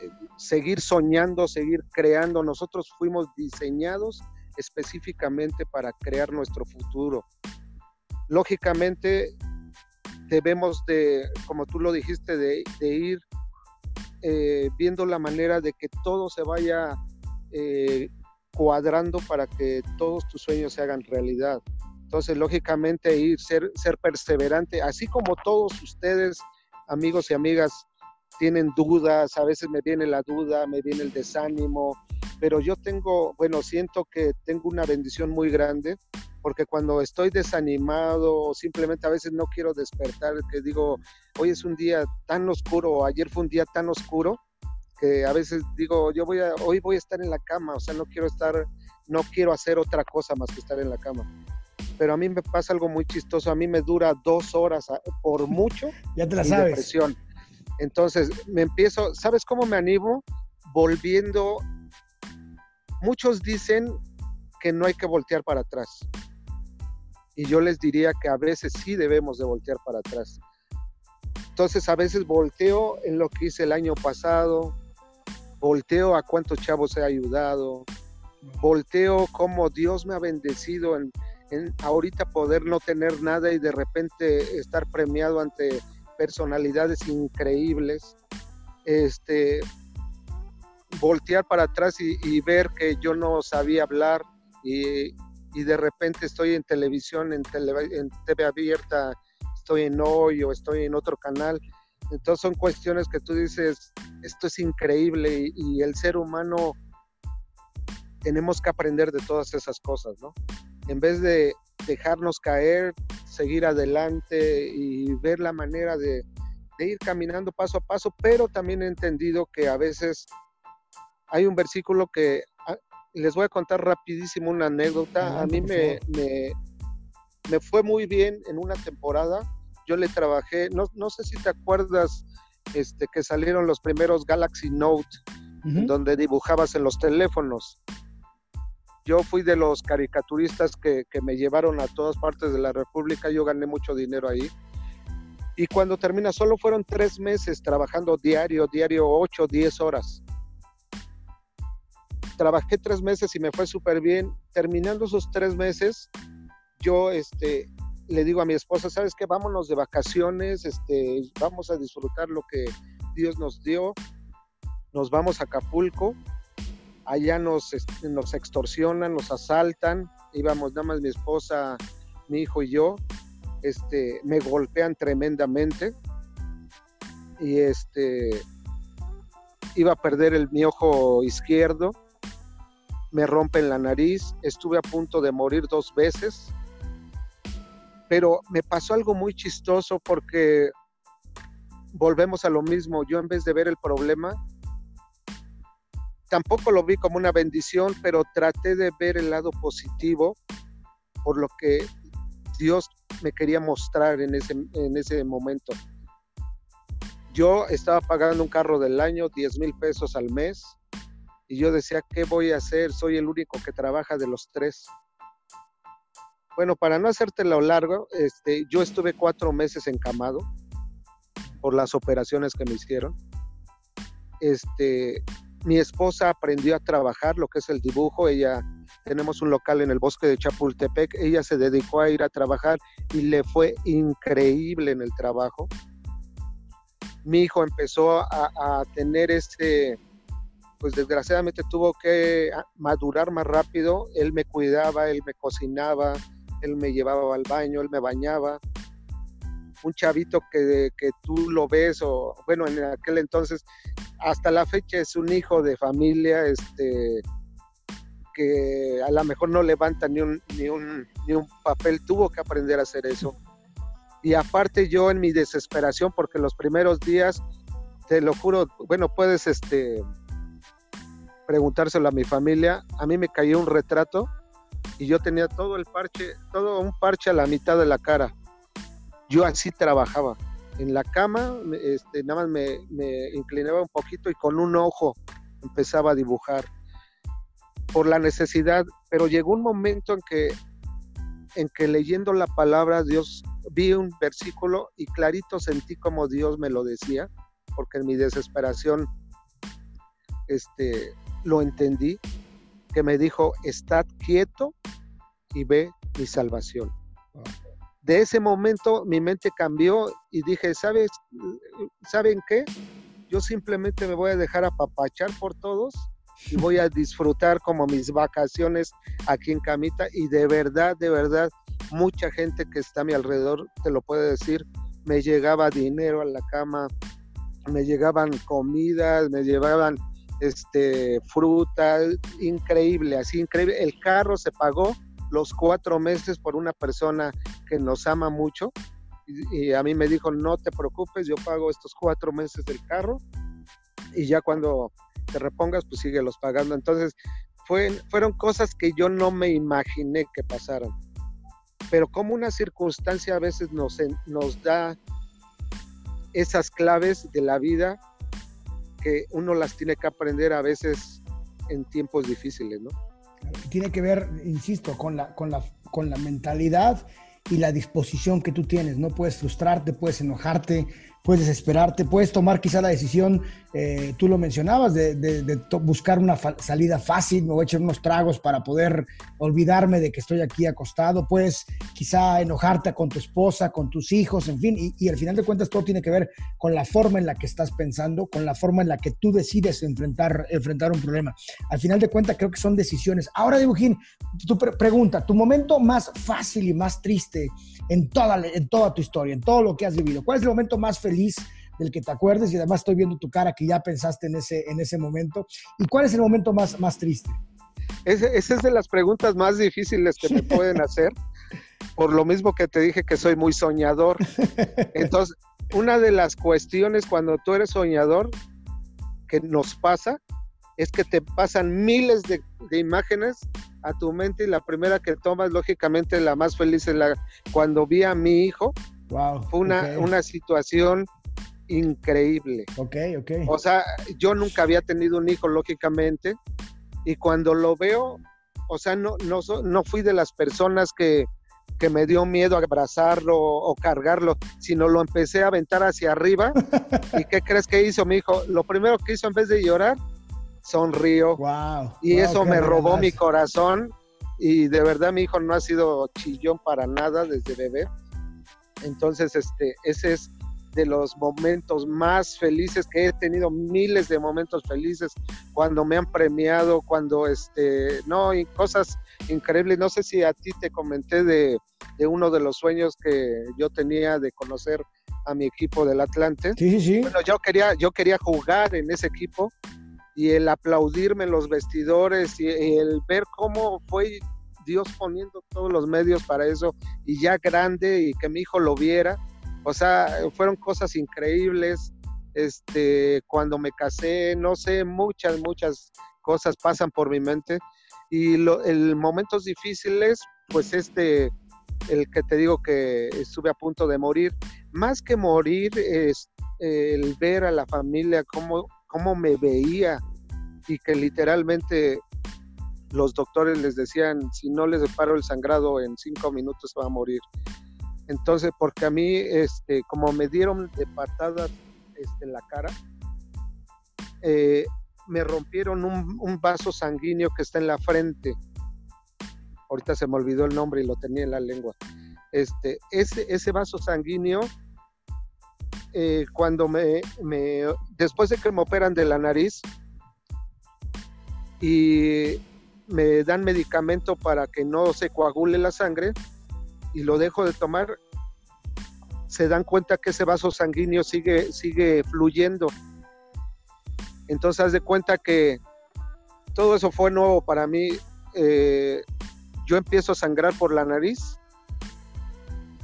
Speaker 2: eh, seguir soñando, seguir creando. Nosotros fuimos diseñados específicamente para crear nuestro futuro. Lógicamente, debemos de, como tú lo dijiste, de, ir eh, viendo la manera de que todo se vaya eh, cuadrando para que todos tus sueños se hagan realidad. Entonces, lógicamente, ir, ser, ser perseverante, así como todos ustedes, amigos y amigas, tienen dudas, a veces me viene la duda, me viene el desánimo, pero yo tengo, bueno, siento que tengo una bendición muy grande, porque cuando estoy desanimado o simplemente a veces no quiero despertar, que digo, hoy es un día tan oscuro, ayer fue un día tan oscuro, que a veces digo, yo voy a, hoy voy a estar en la cama, o sea, no quiero estar, no quiero hacer otra cosa más que estar en la cama pero a mí me pasa algo muy chistoso. A mí me dura dos horas por mucho. (laughs)
Speaker 1: ya te la sabes.
Speaker 2: Depresión. Entonces me empiezo, ¿sabes cómo me animo? Volviendo. Muchos dicen que no hay que voltear para atrás. Y yo les diría que a veces sí debemos de voltear para atrás. Entonces a veces volteo en lo que hice el año pasado, volteo a cuántos chavos he ayudado, volteo cómo Dios me ha bendecido en, ahorita poder no tener nada y de repente estar premiado ante personalidades increíbles, este, voltear para atrás y, ver que yo no sabía hablar y, de repente estoy en televisión, en, en TV abierta, estoy en hoy o estoy en otro canal. Entonces son cuestiones que tú dices, esto es increíble y el ser humano tenemos que aprender de todas esas cosas, ¿no? en vez de dejarnos caer, seguir adelante y ver la manera de, ir caminando paso a paso, pero también he entendido que a veces hay un versículo que ah, les voy a contar rapidísimo una anécdota. a mí me, me, fue muy bien en una temporada. Yo le trabajé, no, no sé si te acuerdas este, que salieron los primeros Galaxy Note, donde dibujabas en los teléfonos. Yo fui de los caricaturistas que, me llevaron a todas partes de la República, yo gané mucho dinero ahí. Y cuando termina, solo fueron tres meses trabajando diario, diario, ocho, diez horas. Trabajé tres meses y me fue súper bien. Terminando esos tres meses, yo este, le digo a mi esposa, ¿sabes qué? Vámonos de vacaciones, este, vamos a disfrutar lo que Dios nos dio. Nos vamos a Acapulco. Allá nos, este, nos extorsionan, nos asaltan, íbamos nada más mi esposa, mi hijo y yo, este, me golpean tremendamente. Y este, iba a perder el, mi ojo izquierdo, me rompen la nariz, estuve a punto de morir dos veces, pero me pasó algo muy chistoso porque volvemos a lo mismo, yo en vez de ver el problema, tampoco lo vi como una bendición, pero traté de ver el lado positivo por lo que Dios me quería mostrar en ese, en ese momento. yo estaba pagando un carro del año, 10 mil pesos al mes, y yo decía, ¿qué voy a hacer? Soy el único que trabaja de los tres. Bueno, para no hacerte lo largo, este, yo estuve cuatro meses encamado por las operaciones que me hicieron. Este, mi esposa aprendió a trabajar lo que es el dibujo. Ella, tenemos un local en el bosque de Chapultepec. Ella se dedicó a ir a trabajar y le fue increíble en el trabajo. Mi hijo empezó a, a tener este, pues desgraciadamente tuvo que madurar más rápido. Él me cuidaba, él me cocinaba, él me llevaba al baño, él me bañaba. Un chavito que, que tú lo ves, o bueno, en aquel entonces, hasta la fecha es un hijo de familia, este, que a lo mejor no levanta ni un, ni un, ni un papel, tuvo que aprender a hacer eso. Y aparte yo en mi desesperación, porque los primeros días, te lo juro, bueno, puedes este, preguntárselo a mi familia, a mí me cayó un retrato y yo tenía todo el parche, todo un parche a la mitad de la cara. Yo así trabajaba. En la cama, este, nada más me, me inclinaba un poquito y con un ojo empezaba a dibujar por la necesidad, pero llegó un momento en que, en que leyendo la palabra Dios vi un versículo y clarito sentí como Dios me lo decía, porque en mi desesperación este, lo entendí, que me dijo, estad quieto y ve mi salvación. De ese momento mi mente cambió y dije, ¿sabes, ¿saben qué? Yo simplemente me voy a dejar apapachar por todos y voy a disfrutar como mis vacaciones aquí en Camita y de verdad, de verdad, mucha gente que está a mi alrededor te lo puede decir, me llegaba dinero a la cama, me llegaban comidas, me llevaban este, fruta, increíble, así increíble. El carro se pagó los cuatro meses por una persona que nos ama mucho y, a mí me dijo, no te preocupes, yo pago estos cuatro meses del carro y ya cuando te repongas, pues síguelos pagando. Entonces, fue, fueron cosas que yo no me imaginé que pasaran. Pero como una circunstancia a veces nos da esas claves de la vida uno las tiene que aprender a veces en tiempos difíciles, ¿no?
Speaker 1: Tiene que ver, insisto, con la, con la, con la mentalidad y la disposición que tú tienes. No puedes frustrarte, puedes enojarte, puedes desesperarte, puedes tomar quizá la decisión, eh, tú lo mencionabas, de, buscar una salida fácil, me voy a echar unos tragos para poder olvidarme de que estoy aquí acostado, puedes quizá enojarte con tu esposa, con tus hijos, en fin, y, al final de cuentas todo tiene que ver con la forma en la que estás pensando, con la forma en la que tú decides enfrentar, enfrentar un problema. Al final de cuentas creo que son decisiones. Ahora, Dibujín, tu pregunta, tu momento más fácil y más triste en toda, en toda tu historia, en todo lo que has vivido, ¿cuál es el momento más feliz? Del que te acuerdes y además estoy viendo tu cara que ya pensaste en ese, en ese momento. ¿Y cuál es el momento más, más triste?
Speaker 2: esa es de las preguntas más difíciles que me (laughs) pueden hacer, por lo mismo que te dije que soy muy soñador. Entonces, una de las cuestiones cuando tú eres soñador que nos pasa es que te pasan miles de, de imágenes a tu mente y la primera que tomas, lógicamente la más feliz es la cuando vi a mi hijo. Wow, Fue una, una situación increíble.
Speaker 1: Ok, ok.
Speaker 2: O sea, yo nunca había tenido un hijo, lógicamente, y cuando lo veo, o sea, no, no, no fui de las personas que, que me dio miedo abrazarlo o, cargarlo, sino lo empecé a aventar hacia arriba. (laughs) ¿Y qué crees que hizo mi hijo? Lo primero que hizo en vez de llorar, sonrió.
Speaker 1: Wow,
Speaker 2: y eso me robó mi corazón. Y de verdad mi hijo no ha sido chillón para nada desde bebé. Entonces, este, ese es de los momentos más felices que he tenido, miles de momentos felices cuando me han premiado, cuando este, no, y cosas increíbles. No sé si a ti te comenté de, uno de los sueños que yo tenía de conocer a mi equipo del Atlante.
Speaker 1: Sí, sí, sí.
Speaker 2: Bueno, yo quería, yo quería jugar en ese equipo y el aplaudirme en los vestidores y el ver cómo fue Dios poniendo todos los medios para eso y ya grande y que mi hijo lo viera. O sea, fueron cosas increíbles. Este, cuando me casé, no sé, muchas, muchas cosas pasan por mi mente. Y lo, el momentos difíciles, pues este, el que te digo que estuve a punto de morir, más que morir, es, el ver a la familia cómo, cómo me veía y que literalmente los doctores les decían, si no les paro el sangrado en cinco minutos va a morir. Entonces, porque a mí, este, como me dieron de patadas este, en la cara, eh, me rompieron un, vaso sanguíneo que está en la frente. Ahorita se me olvidó el nombre y lo tenía en la lengua. Este, ese, vaso sanguíneo, eh, cuando me, me, después de que me operan de la nariz y me dan medicamento para que no se coagule la sangre y lo dejo de tomar, se dan cuenta que ese vaso sanguíneo sigue, sigue fluyendo. Entonces, haz de cuenta que todo eso fue nuevo para mí. Eh, yo empiezo a sangrar por la nariz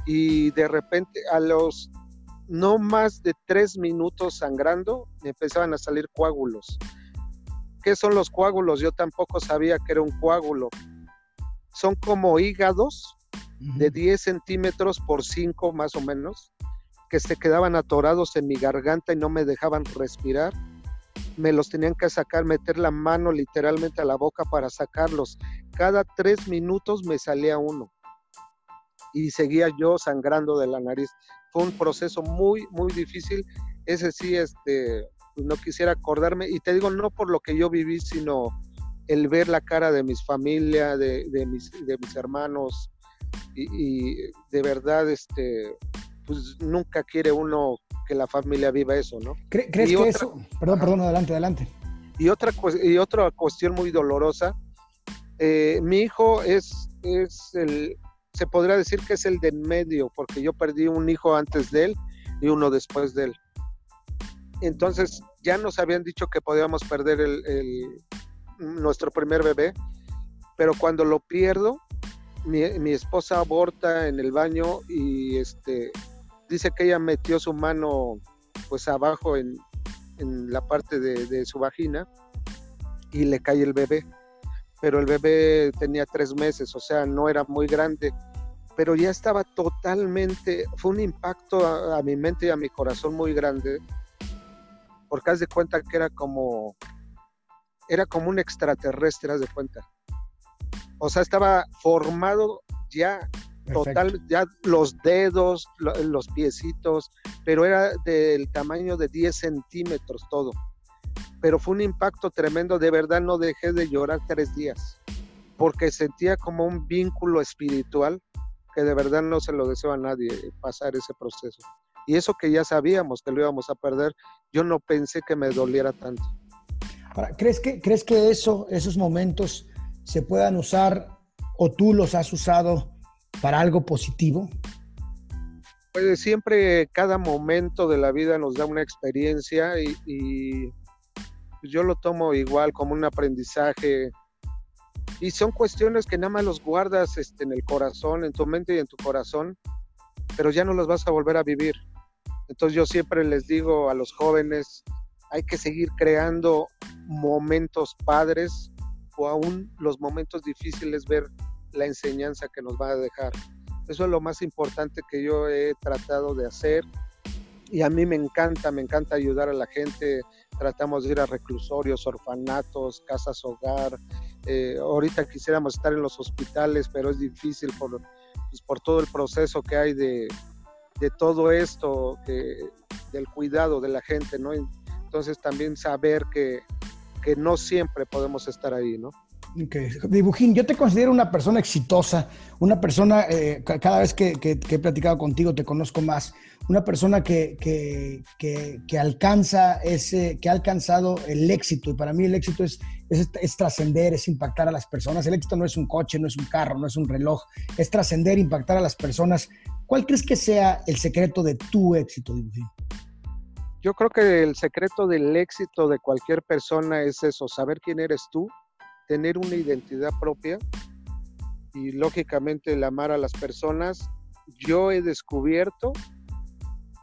Speaker 2: y de repente a los no más de tres minutos sangrando me empezaban a salir coágulos. ¿Qué son los coágulos? Yo tampoco sabía que era un coágulo. Son como hígados de 10 centímetros por 5 más o menos, que se quedaban atorados en mi garganta y no me dejaban respirar. Me los tenían que sacar, meter la mano literalmente a la boca para sacarlos. Cada tres minutos me salía uno y seguía yo sangrando de la nariz. Fue un proceso muy, muy difícil. Ese sí, este, no quisiera acordarme, y te digo, no por lo que yo viví, sino el ver la cara de mis familia, de, mis, de mis hermanos, y, de verdad, este, pues nunca quiere uno que la familia viva eso, ¿no?
Speaker 1: ¿Crees que eso? Perdón, perdón, adelante, adelante.
Speaker 2: Y otra, y otra cuestión muy dolorosa, eh, mi hijo es, es el, se podría decir que es el de en medio, porque yo perdí un hijo antes de él y uno después de él. Entonces ya nos habían dicho que podíamos perder el, nuestro primer bebé, pero cuando lo pierdo, mi, esposa aborta en el baño y este dice que ella metió su mano pues abajo en, la parte de, su vagina y le cae el bebé. Pero el bebé tenía tres meses, o sea, no era muy grande, pero ya estaba totalmente, fue un impacto a mi mente y a mi corazón muy grande, porque haz de cuenta que era como, era como un extraterrestre, haz de cuenta. O sea, estaba formado ya total, ya los dedos, los piecitos, pero era del tamaño de 10 centímetros todo. Pero fue un impacto tremendo, de verdad no dejé de llorar tres días, porque sentía como un vínculo espiritual que de verdad no se lo deseo a nadie pasar ese proceso. Y eso que ya sabíamos que lo íbamos a perder, yo no pensé que me doliera tanto.
Speaker 1: ¿crees, que, ¿Crees que eso, esos momentos se puedan usar o tú los has usado para algo positivo?
Speaker 2: Pues siempre cada momento de la vida nos da una experiencia y, yo lo tomo igual como un aprendizaje y son cuestiones que nada más los guardas este, en el corazón, en tu mente y en tu corazón, pero ya no los vas a volver a vivir. Entonces yo siempre les digo a los jóvenes, hay que seguir creando momentos padres o aún los momentos difíciles, ver la enseñanza que nos va a dejar. Eso es lo más importante que yo he tratado de hacer y a mí me encanta, me encanta ayudar a la gente. Tratamos de ir a reclusorios, orfanatos, casas hogar. Eh, ahorita quisiéramos estar en los hospitales, pero es difícil por, pues, por todo el proceso que hay de, de todo esto, del cuidado de la gente, ¿no? Entonces también saber que, que no siempre podemos estar ahí, ¿no?
Speaker 1: Okay. Dibujín, yo te considero una persona exitosa, una persona, eh, cada vez que, he platicado contigo te conozco más, una persona que, alcanza ese, que ha alcanzado el éxito, y para mí el éxito es, es trascender, es impactar a las personas. El éxito no es un coche, no es un carro, no es un reloj, es trascender, impactar a las personas. ¿Cuál crees que sea el secreto de tu éxito, Dibujín?
Speaker 2: Yo creo que el secreto del éxito de cualquier persona es eso, saber quién eres tú, tener una identidad propia y lógicamente el amar a las personas. Yo he descubierto,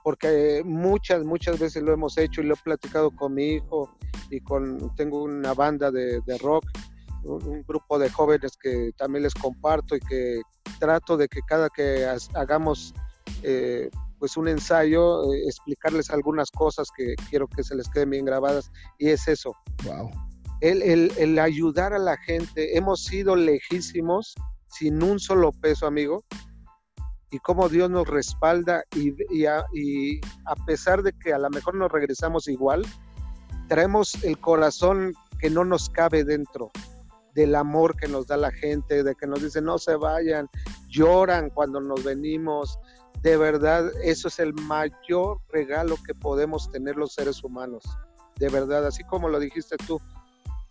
Speaker 2: porque muchas, muchas veces lo hemos hecho y lo he platicado con mi hijo y con, tengo una banda de, rock, un, grupo de jóvenes que también les comparto y que trato de que cada que hagamos eh, pues un ensayo, eh, explicarles algunas cosas que quiero que se les queden bien grabadas y es eso.
Speaker 1: Wow.
Speaker 2: El, el, el ayudar a la gente, hemos sido lejísimos sin un solo peso, amigo, y cómo Dios nos respalda y, y, a, y, a, pesar de que a lo mejor nos regresamos igual, traemos el corazón que no nos cabe dentro del amor que nos da la gente, de que nos dicen no se vayan, lloran cuando nos venimos, de verdad, eso es el mayor regalo que podemos tener los seres humanos. De verdad, así como lo dijiste tú,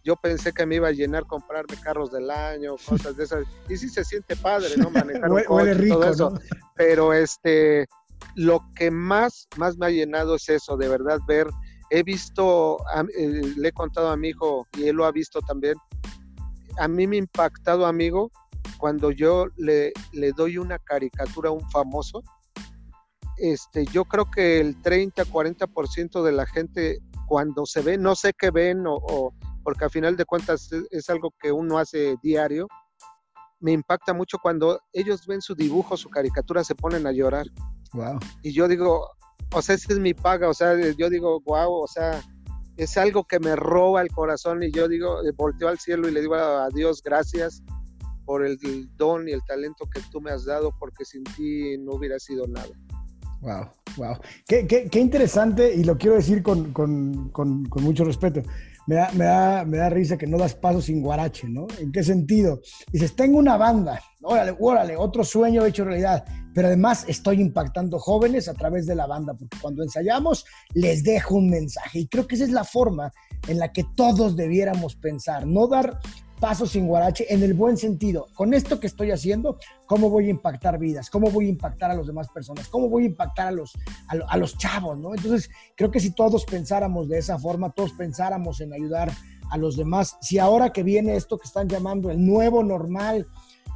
Speaker 2: yo pensé que me iba a llenar comprarme carros del año, (laughs) cosas de esas. Y sí se siente padre, ¿no? Manejar un coche,
Speaker 1: rico,
Speaker 2: todo eso.
Speaker 1: ¿no?
Speaker 2: Pero este, lo que más, más me ha llenado es eso, de verdad ver. He visto, eh, le he contado a mi hijo y él lo ha visto también. A mí me ha impactado, amigo, cuando yo le, le doy una caricatura a un famoso este, yo creo que el 30-40% de la gente cuando se ve, no sé qué ven, o, o, porque al final de cuentas es, es, algo que uno hace diario, me impacta mucho cuando ellos ven su dibujo, su caricatura, se ponen a llorar.
Speaker 1: Wow.
Speaker 2: Y yo digo, o sea, esa es mi paga, o sea, yo digo, wow, o sea, es algo que me roba el corazón y yo digo, volteo al cielo y le digo a Dios, gracias por el don y el talento que tú me has dado, porque sin ti no hubiera sido nada.
Speaker 1: Wow, wow. Qué, qué, qué, interesante, y lo quiero decir con, con, con, con mucho respeto. Me da, me, da, me da, risa que no das paso sin guarache, ¿no? ¿En qué sentido? Dices, tengo una banda, órale, órale, otro sueño hecho realidad, pero además estoy impactando jóvenes a través de la banda, porque cuando ensayamos les dejo un mensaje, y creo que esa es la forma en la que todos debiéramos pensar, no dar paso sin guarache en el buen sentido. Con esto que estoy haciendo, ¿cómo voy a impactar vidas? ¿Cómo voy a impactar a las demás personas? ¿Cómo voy a impactar a los, a, los chavos? ¿no? Entonces, creo que si todos pensáramos de esa forma, todos pensáramos en ayudar a los demás, si ahora que viene esto que están llamando el nuevo normal,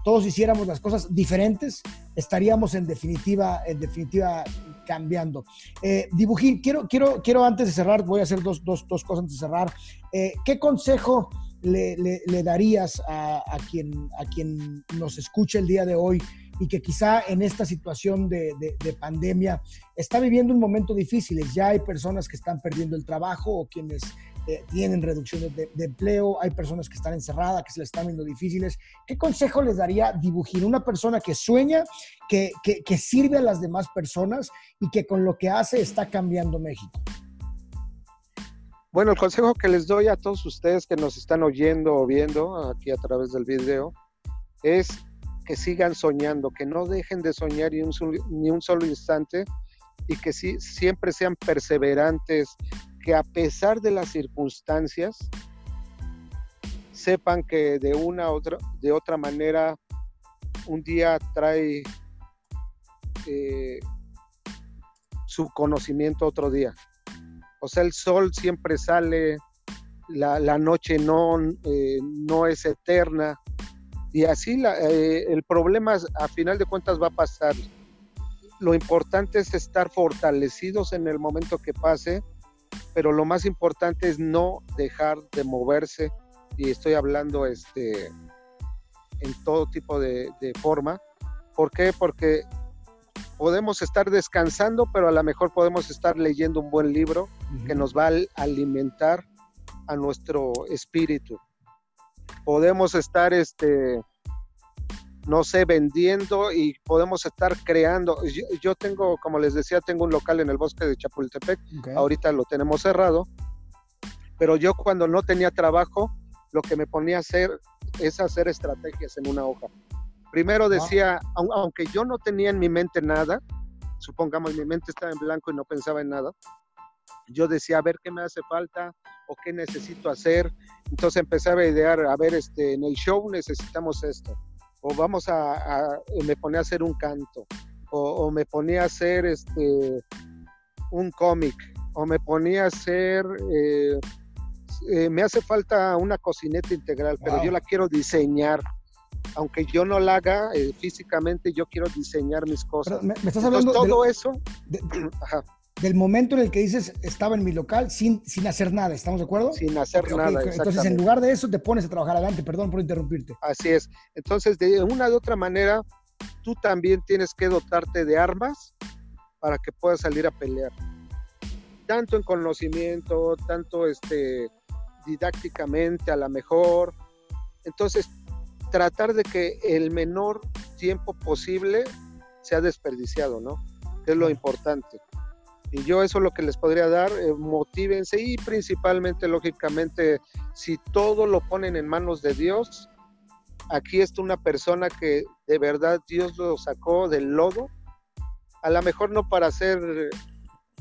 Speaker 1: todos hiciéramos las cosas diferentes, estaríamos en definitiva, en definitiva cambiando. Eh, Dibujín, quiero, quiero, quiero antes de cerrar, voy a hacer dos, dos, dos cosas antes de cerrar. Eh, ¿Qué consejo le, le, le darías a, quien, a quien nos escucha el día de hoy y que quizá en esta situación de, de, de, pandemia está viviendo un momento difícil? Ya hay personas que están perdiendo el trabajo o quienes eh, tienen reducciones de, empleo, hay personas que están encerradas, que se les están viendo difíciles. ¿Qué consejo les daría Dibujín? Una persona que sueña, que sirve a las demás personas y que con lo que hace está cambiando México.
Speaker 2: Bueno, el consejo que les doy a todos ustedes que nos están oyendo o viendo aquí a través del video es que sigan soñando, que no dejen de soñar ni un, solo instante y que sí, siempre sean perseverantes, que a pesar de las circunstancias sepan que de una u otra, de otra manera un día trae eh, su conocimiento otro día. O sea, el sol siempre sale, la, la noche no, eh, no, es eterna. Y así la, eh, el problema a final de cuentas va a pasar. Lo importante es estar fortalecidos en el momento que pase, pero lo más importante es no dejar de moverse. Y estoy hablando este, en todo tipo de, de forma. ¿Por qué? Porque podemos estar descansando, pero a lo mejor podemos estar leyendo un buen libro uh -huh. que nos va a alimentar a nuestro espíritu. Podemos estar, este, no sé, vendiendo y podemos estar creando. Yo, yo, tengo, como les decía, tengo un local en el bosque de Chapultepec. Okay. Ahorita lo tenemos cerrado. Pero yo cuando no tenía trabajo, lo que me ponía a hacer es hacer estrategias en una hoja. Primero decía, wow. aunque yo no tenía en mi mente nada, supongamos mi mente estaba en blanco y no pensaba en nada, yo decía, a ver qué me hace falta o qué necesito hacer. Entonces empezaba a idear, a ver, este, en el show necesitamos esto, o vamos a, a me ponía a hacer un canto, o, o me ponía a hacer este, un cómic, o me ponía a hacer, eh, eh, me hace falta una cocineta integral, wow. pero yo la quiero diseñar aunque yo no la haga eh, físicamente, yo quiero diseñar mis cosas.
Speaker 1: Me, me, estás hablando
Speaker 2: Entonces, todo
Speaker 1: del,
Speaker 2: eso.
Speaker 1: De, (clears throat) ajá. Del momento en el que dices estaba en mi local sin, sin hacer nada, ¿estamos de acuerdo?
Speaker 2: Sin hacer
Speaker 1: okay,
Speaker 2: nada.
Speaker 1: Okay. Entonces, en lugar de eso, te pones a trabajar adelante. Perdón por interrumpirte.
Speaker 2: Así es. Entonces, de una u otra manera, tú también tienes que dotarte de armas para que puedas salir a pelear. Tanto en conocimiento, tanto este, didácticamente a la mejor. Entonces, tratar de que el menor tiempo posible sea desperdiciado, ¿no? Es lo importante. Y yo eso es lo que les podría dar, eh, motívense y principalmente, lógicamente, si todo lo ponen en manos de Dios, aquí está una persona que de verdad Dios lo sacó del lodo, a lo mejor no para ser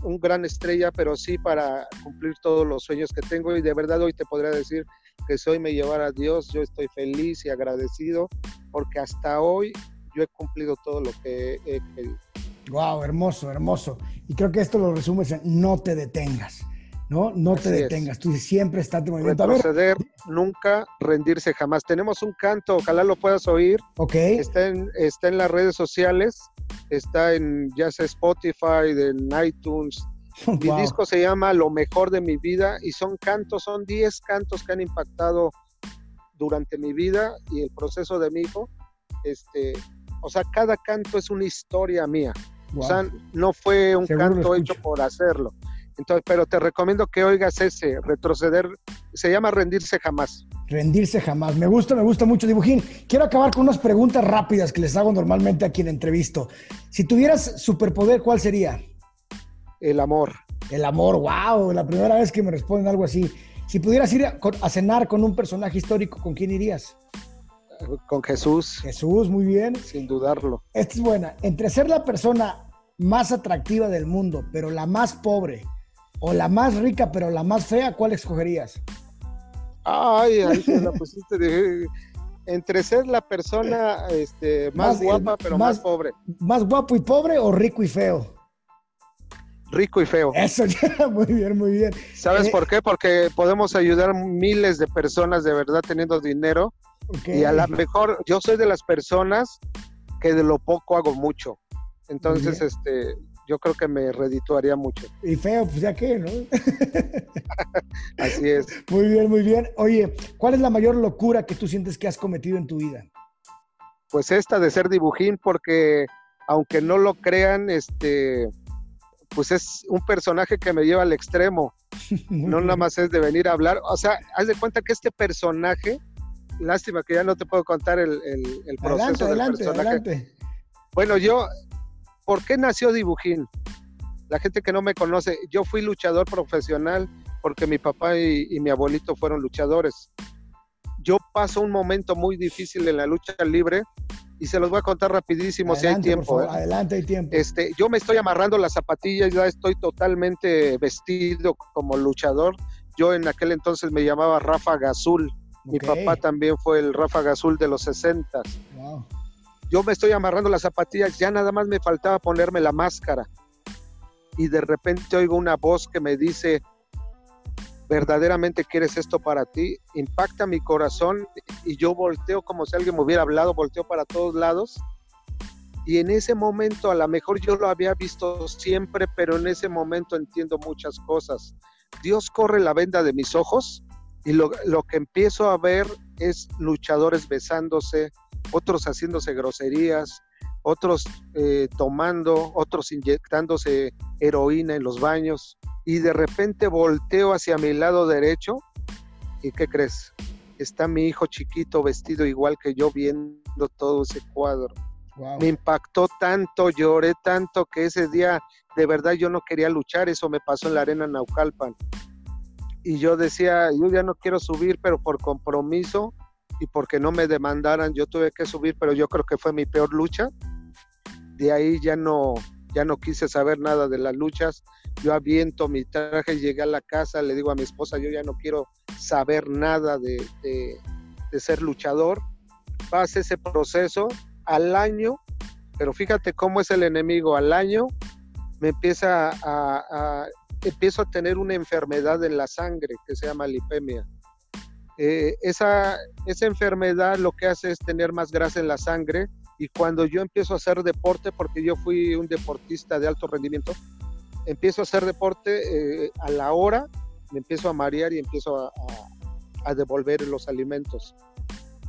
Speaker 2: un gran estrella, pero sí para cumplir todos los sueños que tengo y de verdad hoy te podría decir que soy me llevar a Dios, yo estoy feliz y agradecido porque hasta hoy yo he cumplido todo lo que he querido.
Speaker 1: Wow, hermoso, hermoso. Y creo que esto lo resumes en no te detengas, ¿no? No te detengas, tú siempre estás en movimiento.
Speaker 2: Retroceder, nunca rendirse jamás. Tenemos un canto, ojalá lo puedas oír.
Speaker 1: Ok.
Speaker 2: Está en, está en las redes sociales, está en ya sea Spotify, en iTunes. (laughs) Mi disco se llama Lo mejor de mi vida y son cantos, son 10 cantos que han impactado durante mi vida y el proceso de mi hijo. Este, o sea, cada canto es una historia mía. O sea, no fue un canto hecho por hacerlo. Entonces, pero te recomiendo que oigas ese, retroceder, se llama rendirse jamás.
Speaker 1: Rendirse jamás. Me gusta, me gusta mucho, Dibujín. Quiero acabar con unas preguntas rápidas que les hago normalmente a quien entrevisto. Si tuvieras superpoder, ¿cuál sería?
Speaker 2: El amor.
Speaker 1: El amor, wow, la primera vez que me responden algo así. Si pudieras ir a cenar con un personaje histórico, ¿con quién irías?
Speaker 2: Con Jesús.
Speaker 1: Jesús, muy bien.
Speaker 2: Sin dudarlo.
Speaker 1: Esta es buena. Entre ser la persona más atractiva del mundo, pero la más pobre, o la más rica, pero la más fea, ¿cuál escogerías?
Speaker 2: Ay, ahí la (laughs) pusiste de... Entre ser la persona este, más, guapa, pero más, pobre.
Speaker 1: ¿Más guapo y pobre o rico y feo?
Speaker 2: Rico y feo.
Speaker 1: Eso, ya, (laughs) muy bien, muy bien.
Speaker 2: ¿Sabes eh, por qué? Porque podemos ayudar miles de personas de verdad teniendo dinero y a lo mejor yo soy de las personas que de lo poco hago mucho. Entonces, este, yo creo que me redituaría mucho.
Speaker 1: Y feo, pues ya qué, ¿no? (laughs)
Speaker 2: Así es. (laughs)
Speaker 1: Muy bien, muy bien. Oye, ¿cuál es la mayor locura que tú sientes que has cometido en tu vida?
Speaker 2: Pues esta de ser dibujín, porque aunque no lo crean, este, pues es un personaje que me lleva al extremo. (laughs) no nada más es de venir a hablar. O sea, haz de cuenta que este personaje lástima que ya no te puedo contar el, proceso del personaje. Bueno, yo, ¿por qué nació Dibujín? La gente que no me conoce, yo fui luchador profesional porque mi papá y, mi abuelito fueron luchadores. Yo paso un momento muy difícil en la lucha libre y se los voy a contar rapidísimo si hay tiempo.
Speaker 1: ¿eh? Adelante, hay tiempo.
Speaker 2: Este, yo me estoy amarrando las zapatillas, ya estoy totalmente vestido como luchador. Yo en aquel entonces me llamaba Rafa Gazul mi papá también fue el Ráfaga Azul de los 60. Yo me estoy amarrando las zapatillas, ya nada más me faltaba ponerme la máscara. Y de repente oigo una voz que me dice, verdaderamente quieres esto para ti, impacta mi corazón y yo volteo como si alguien me hubiera hablado, volteo para todos lados. Y en ese momento, a lo mejor yo lo había visto siempre, pero en ese momento entiendo muchas cosas. Dios corre la venda de mis ojos y lo, que empiezo a ver es luchadores besándose, otros haciéndose groserías, otros eh, tomando, otros inyectándose heroína en los baños y de repente volteo hacia mi lado derecho y ¿qué crees? Está mi hijo chiquito vestido igual que yo viendo todo ese cuadro. Me impactó tanto, lloré tanto que ese día de verdad yo no quería luchar, eso me pasó en la arena Naucalpan y yo decía, yo ya no quiero subir, pero por compromiso y porque no me demandaran, yo tuve que subir, pero yo creo que fue mi peor lucha. De ahí ya no, ya no quise saber nada de las luchas. Yo aviento mi traje, llegué a la casa, le digo a mi esposa, yo ya no quiero saber nada de, de, ser luchador. Pasa ese proceso al año, pero fíjate cómo es el enemigo. Al año me empieza a empiezo a tener una enfermedad en la sangre que se llama lipemia. Eh, esa, esa enfermedad lo que hace es tener más grasa en la sangre y cuando yo empiezo a hacer deporte, porque yo fui un deportista de alto rendimiento, empiezo a hacer deporte eh, a la hora, me empiezo a marear y empiezo a, devolver los alimentos.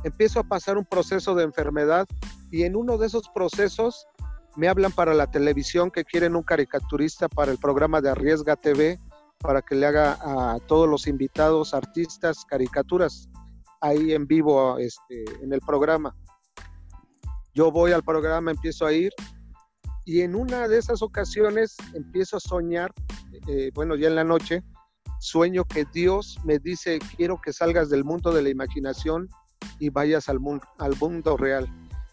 Speaker 2: Empiezo a pasar un proceso de enfermedad y en uno de esos procesos me hablan para la televisión que quieren un caricaturista para el programa de Arriesga TV, para que le haga a todos los invitados, artistas, caricaturas, ahí en vivo este, en el programa. Yo voy al programa, empiezo a ir y en una de esas ocasiones empiezo a soñar, eh, bueno, ya en la noche, sueño que Dios me dice, quiero que salgas del mundo de la imaginación y vayas al mundo, al mundo real.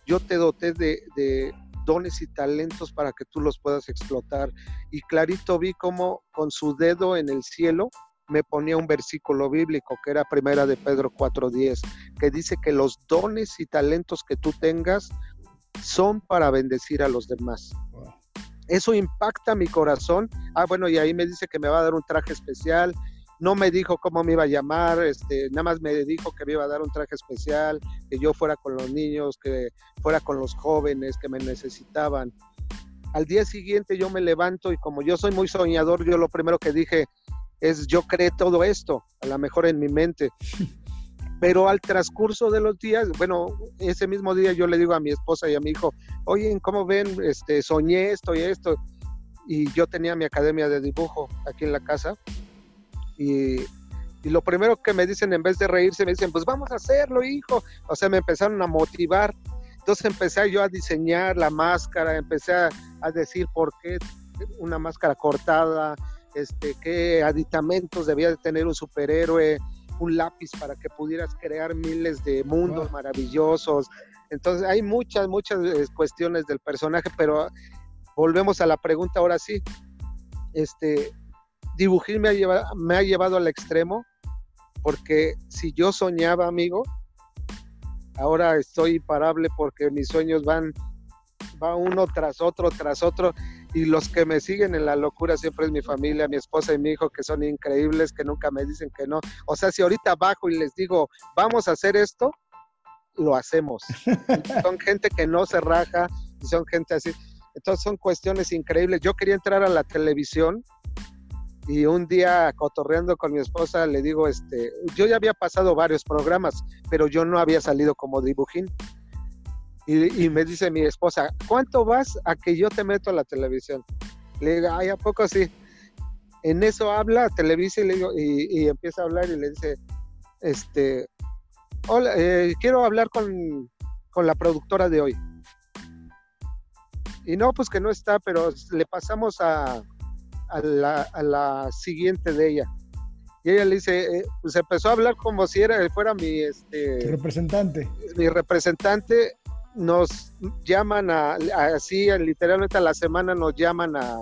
Speaker 2: Yo te doté de, de dones y talentos para que tú los puedas explotar. Y clarito vi cómo con su dedo en el cielo me ponía un versículo bíblico que era primera de Pedro 4:10, que dice que los dones y talentos que tú tengas son para bendecir a los demás. Eso impacta mi corazón. Ah, bueno, y ahí me dice que me va a dar un traje especial. No me dijo cómo me iba a llamar, este, nada más me dijo que me iba a dar un traje especial, que yo fuera con los niños, que fuera con los jóvenes que me necesitaban. Al día siguiente yo me levanto y como yo soy muy soñador, yo lo primero que dije es yo creé todo esto, a lo mejor en mi mente. Pero al transcurso de los días, bueno, ese mismo día yo le digo a mi esposa y a mi hijo, oye, ¿cómo ven? Este, soñé esto y esto. Y yo tenía mi academia de dibujo aquí en la casa. Y, y lo primero que me dicen, en vez de reírse, me dicen, pues vamos a hacerlo, hijo. O sea, me empezaron a motivar. Entonces empecé yo a diseñar la máscara, empecé a, a decir por qué una máscara cortada, este, qué aditamentos debía de tener un superhéroe, un lápiz para que pudieras crear miles de mundos maravillosos. Entonces hay muchas, muchas eh, cuestiones del personaje, pero volvemos a la pregunta ahora sí. Este, dibujín me ha llevado, me ha llevado al extremo, porque si yo soñaba, amigo, ahora estoy imparable porque mis sueños van, va uno tras otro, tras otro, y los que me siguen en la locura siempre es mi familia, mi esposa y mi hijo, que son increíbles, que nunca me dicen que no. O sea, si ahorita bajo y les digo, vamos a hacer esto, lo hacemos. (laughs) son gente que no se raja, y son gente así. Entonces son cuestiones increíbles. Yo quería entrar a la televisión y un día cotorreando con mi esposa le digo, este, yo ya había pasado varios programas, pero yo no había salido como dibujín. Y, me dice mi esposa, ¿cuánto vas a que yo te meto a la televisión? Le digo, ay, ¿a poco sí? En eso habla, televisa y, le digo, y, empieza a hablar y le dice, este, hola, eh, quiero hablar con, con la productora de hoy. Y no, pues que no está, pero le pasamos a, a, la, a la siguiente de ella. Y ella le dice, eh, pues empezó a hablar como si era, fuera mi este,
Speaker 1: representante.
Speaker 2: Mi representante nos llaman a, así literalmente a la semana nos llaman a,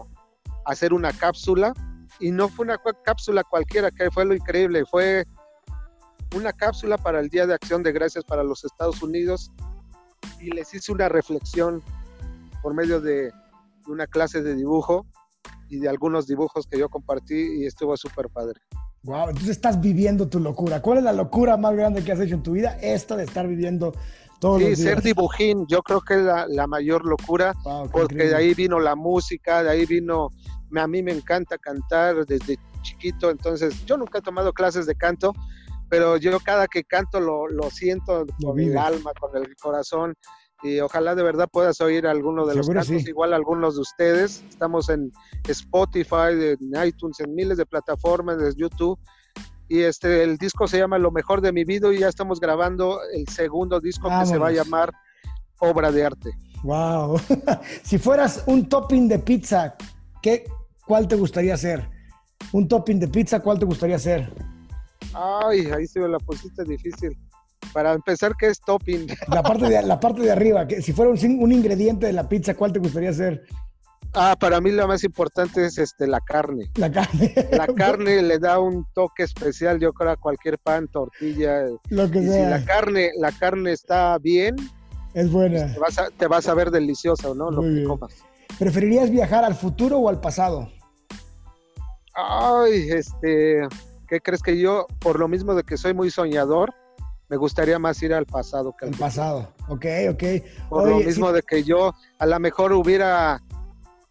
Speaker 2: hacer una cápsula y no fue una cápsula cualquiera, que fue lo increíble, fue una cápsula para el Día de Acción de Gracias para los Estados Unidos y les hice una reflexión por medio de una clase de dibujo y de algunos dibujos que yo compartí y estuvo súper padre.
Speaker 1: Wow, entonces estás viviendo tu locura. ¿Cuál es la locura más grande que has hecho en tu vida? Esta de estar viviendo sí,
Speaker 2: ser dibujín, yo creo que es la, mayor locura, porque de ahí vino la música, de ahí vino, a mí me encanta cantar desde chiquito, entonces yo nunca he tomado clases de canto, pero yo cada que canto lo, siento con el alma, con el corazón, y ojalá de verdad puedas oír alguno de los cantos, igual algunos de ustedes. Estamos en Spotify, en iTunes, en miles de plataformas, en YouTube y este el disco se llama Lo mejor de mi vida y ya estamos grabando el segundo disco que se va a llamar Obra de Arte.
Speaker 1: Wow. (laughs) si fueras un topping de pizza, ¿qué cuál te gustaría hacer? Un topping de pizza, ¿cuál te gustaría hacer?
Speaker 2: Ay, ahí se ve la pusiste difícil. Para empezar, ¿qué es topping?
Speaker 1: La parte de, la parte de arriba, que si fuera un, un ingrediente de la pizza, ¿cuál te gustaría hacer?
Speaker 2: Ah, para mí lo más importante es este la carne.
Speaker 1: La carne.
Speaker 2: La carne le da un toque especial, yo creo, a cualquier pan, tortilla.
Speaker 1: Lo que sea.
Speaker 2: Si la carne, la carne está bien,
Speaker 1: es buena.
Speaker 2: Pues, te, vas a, te vas a ver deliciosa, ¿no? Lo que comas.
Speaker 1: ¿Preferirías viajar al futuro o al pasado?
Speaker 2: Ay, este, ¿qué crees que yo, por lo mismo de que soy muy soñador, me gustaría más ir al pasado
Speaker 1: que al pasado? Ok, ok.
Speaker 2: Por lo mismo de que yo a lo mejor hubiera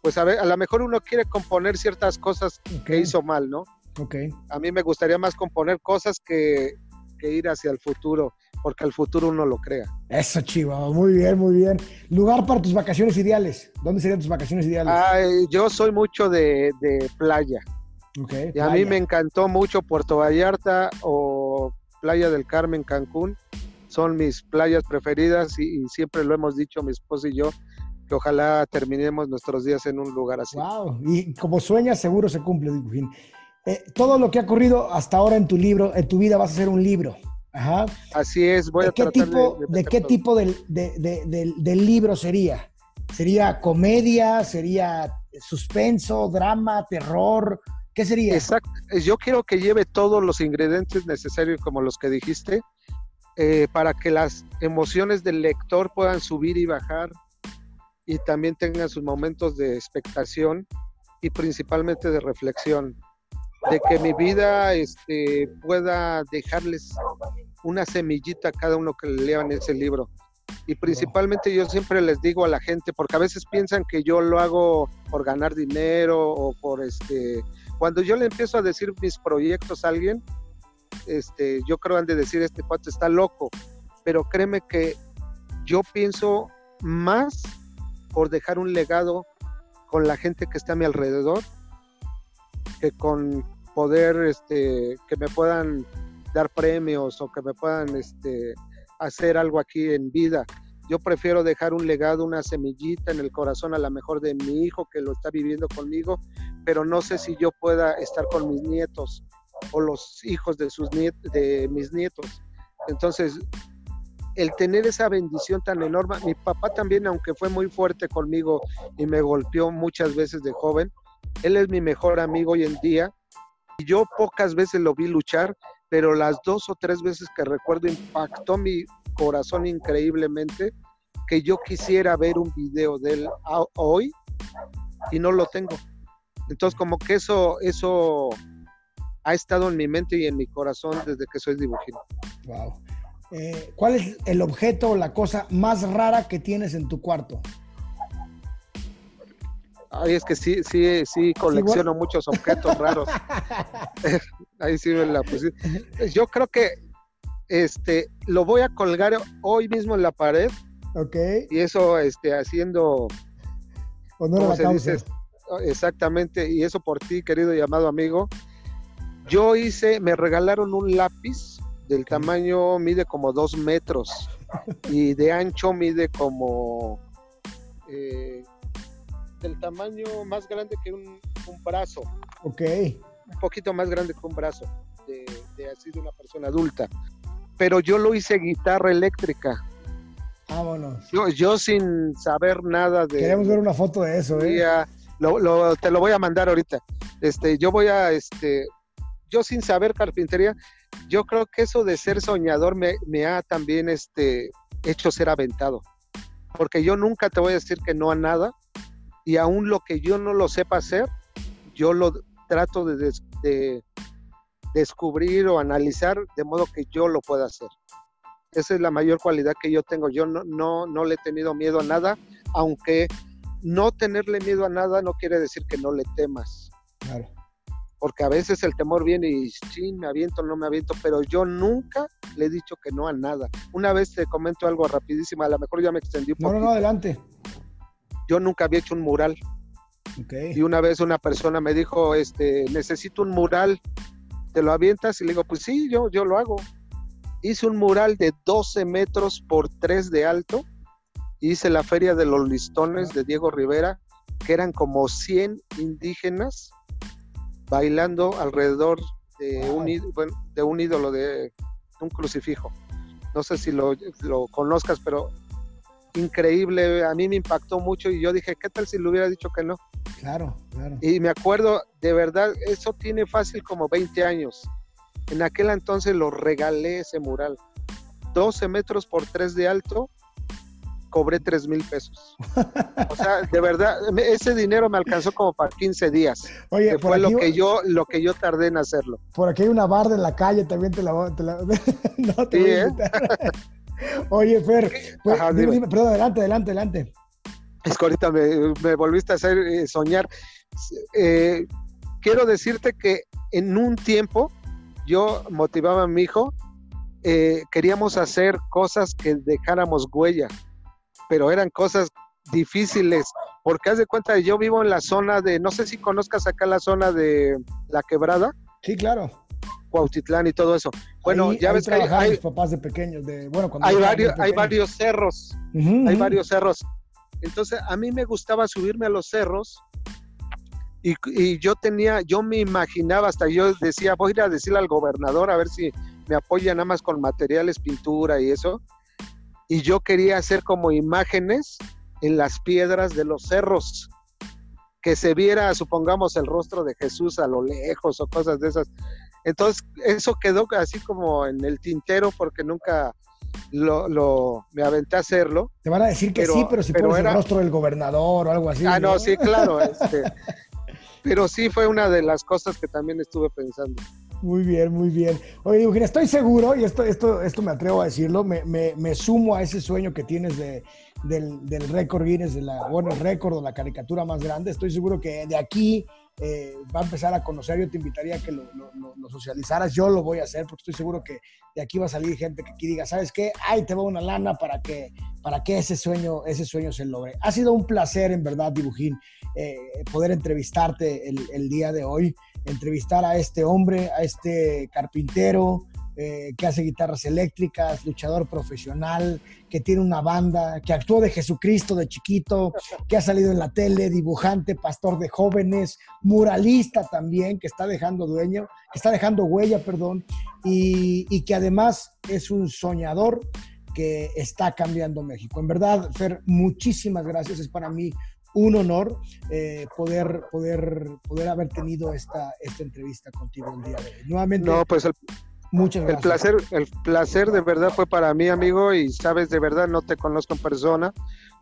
Speaker 2: pues a, ver, a lo mejor uno quiere componer ciertas cosas que hizo mal, ¿no?
Speaker 1: Ok.
Speaker 2: A mí me gustaría más componer cosas que, ir hacia el futuro. porque el futuro uno lo crea.
Speaker 1: Eso, chivo, muy bien, muy bien. Lugar para tus vacaciones ideales. ¿Dónde serían tus vacaciones ideales?
Speaker 2: yo soy mucho de, playa. Okay, y a mí me encantó mucho Puerto Vallarta o Playa del Carmen, Cancún. Son mis playas preferidas y, siempre lo hemos dicho mi esposo y yo, que ojalá terminemos nuestros días en un lugar así.
Speaker 1: Wow, y como sueñas, seguro se cumple, Dibujín. Eh, todo lo que ha ocurrido hasta ahora en tu libro, en tu vida, vas a ser un libro. Ajá.
Speaker 2: Así es, voy
Speaker 1: ¿De
Speaker 2: a
Speaker 1: qué tipo, de, qué tipo del, del, libro sería? ¿Sería comedia? ¿Sería suspenso, drama, terror? ¿Qué sería?
Speaker 2: Exacto. Yo quiero que lleve todos los ingredientes necesarios, como los que dijiste, eh, para que las emociones del lector puedan subir y bajar y también tengan sus momentos de expectación y principalmente de reflexión de que mi vida este, pueda dejarles una semillita a cada uno que lean ese libro. Y principalmente yo siempre les digo a la gente, porque a veces piensan que yo lo hago por ganar dinero o por este... Cuando yo le empiezo a decir mis proyectos a alguien, este, yo creo han de decir, este cuate está loco, pero créeme que yo pienso más por dejar un legado con la gente que está a mi alrededor que con poder, este, que me puedan dar premios o que me puedan este, hacer algo aquí en vida. Yo prefiero dejar un legado, una semillita en el corazón a lo mejor de mi hijo que lo está viviendo conmigo, pero no sé si yo pueda estar con mis nietos o los hijos de, sus de mis nietos. Entonces, el tener esa bendición tan enorme, mi papá también, aunque fue muy fuerte conmigo y me golpeó muchas veces de joven, él es mi mejor amigo hoy en día. Y yo pocas veces lo vi luchar, pero las dos o tres veces que recuerdo impactó mi corazón increíblemente que yo quisiera ver un video de él hoy y no lo tengo. Entonces como que eso, eso ha estado en mi mente y en mi corazón desde que soy dibujito.
Speaker 1: Wow. Eh, ¿Cuál es el objeto o la cosa más rara que tienes en tu cuarto?
Speaker 2: Ay, es que sí, sí, sí colecciono muchos objetos raros. (laughs) Ahí sí me la puse. Yo creo que este lo voy a colgar hoy mismo en la pared.
Speaker 1: Ok.
Speaker 2: Y eso este haciendo
Speaker 1: honor a la Dice?
Speaker 2: Exactamente, y eso por ti, querido y amado amigo. Yo hice, me regalaron un lápiz del tamaño, mide como dos metros y de ancho mide como eh, del tamaño más grande que un, brazo.
Speaker 1: Ok.
Speaker 2: Un poquito más grande que un brazo de, así de una persona adulta. Pero yo lo hice guitarra eléctrica.
Speaker 1: Vámonos.
Speaker 2: Yo, yo sin saber nada de.
Speaker 1: Queremos ver una foto de eso, ¿eh?
Speaker 2: te lo voy a mandar ahorita. Este, yo voy a, este, yo sin saber carpintería, yo creo que eso de ser soñador me, ha también, este, hecho ser aventado. Porque yo nunca te voy a decir que no a nada, y aún lo que yo no lo sepa hacer, yo lo trato de, descubrir o analizar de modo que yo lo pueda hacer. Esa es la mayor cualidad que yo tengo. Yo no, no, no le he tenido miedo a nada, aunque no tenerle miedo a nada no quiere decir que no le temas.
Speaker 1: Claro.
Speaker 2: Porque a veces el temor viene y sí, me aviento, no me aviento, pero yo nunca le he dicho que no a nada. Una vez te comento algo rapidísimo, a lo mejor ya me extendí un poco.
Speaker 1: No, no, adelante
Speaker 2: yo nunca había hecho un mural. Y una vez una persona me dijo, este, necesito un mural, ¿te lo avientas? Y le digo, pues sí, yo, yo lo hago. Hice un mural de 12 metros por 3 de alto. Hice la Feria de los Listones de Diego Rivera, que eran como 100 indígenas bailando alrededor de, un, de un ídolo, de un crucifijo. No sé si lo, lo conozcas, pero increíble, a mí me impactó mucho y yo dije, ¿qué tal si le hubiera dicho que no?
Speaker 1: Claro, claro.
Speaker 2: Y me acuerdo, de verdad, eso tiene fácil como 20 años. En aquel entonces lo regalé ese mural. 12 metros por 3 de alto, cobré 3 mil pesos. (laughs) O sea, de verdad, ese dinero me alcanzó como para 15 días. Oye, fue lo que yo lo que yo tardé en hacerlo.
Speaker 1: Por aquí hay una barda en la calle, también te la, (laughs) no te voy a ¿eh? Oye, Fer, pues, perdón, adelante, adelante, adelante.
Speaker 2: Es que ahorita me, volviste a hacer eh, soñar. Eh, quiero decirte que en un tiempo yo motivaba a mi hijo eh, queríamos hacer cosas que dejáramos huella, pero eran cosas difíciles, porque haz de cuenta, yo vivo en la zona de, no sé si conozcas acá la zona de La Quebrada.
Speaker 1: Sí, claro.
Speaker 2: Cuautitlán y todo eso. Bueno, ya ves que
Speaker 1: hay, papás de pequeños, de, bueno,
Speaker 2: hay, varios, hay varios cerros, hay varios cerros. Entonces, a mí me gustaba subirme a los cerros y, y, yo tenía, yo me imaginaba, hasta yo decía, voy a ir a decirle al gobernador a ver si me apoya nada más con materiales, pintura y eso. Y yo quería hacer como imágenes en las piedras de los cerros, que se viera, supongamos, el rostro de Jesús a lo lejos o cosas de esas. Entonces, eso quedó así como en el tintero porque nunca lo, me aventé a hacerlo.
Speaker 1: Te van a decir que sí, pero si pero pones el rostro del gobernador o algo así.
Speaker 2: Ah, no, sí, claro. Este, (laughs) pero sí fue una de las cosas que también estuve pensando.
Speaker 1: Muy bien, muy bien. Oye, Eugenio, estoy seguro, y esto, esto, esto me atrevo a decirlo, me, me, sumo a ese sueño que tienes de, del, del récord Guinness, de la, bueno, el récord o la caricatura más grande. Estoy seguro que de aquí eh, va a empezar a conocer. Yo te invitaría a que lo, lo, socializaras. Yo lo voy a hacer porque estoy seguro que de aquí va a salir gente que aquí diga, ¿sabes qué? Ay, te va una lana para que, para que ese, sueño, ese sueño se logre. Ha sido un placer, en verdad, Dibujín, eh, poder entrevistarte el día de hoy entrevistar a este hombre, a este carpintero eh, que hace guitarras eléctricas, luchador profesional, que tiene una banda, que actuó de Jesucristo de chiquito, que ha salido en la tele, dibujante, pastor de jóvenes, muralista también, que está dejando dueño, que está dejando huella, perdón, y, y que además es un soñador que está cambiando México. En verdad, Fer, muchísimas gracias. Es para mí un honor eh, poder, poder, poder haber tenido esta, esta entrevista contigo el día de hoy. Nuevamente.
Speaker 2: No, pues el, muchas gracias. El placer, el placer de verdad fue para mí, amigo, y sabes, de verdad no te conozco en persona,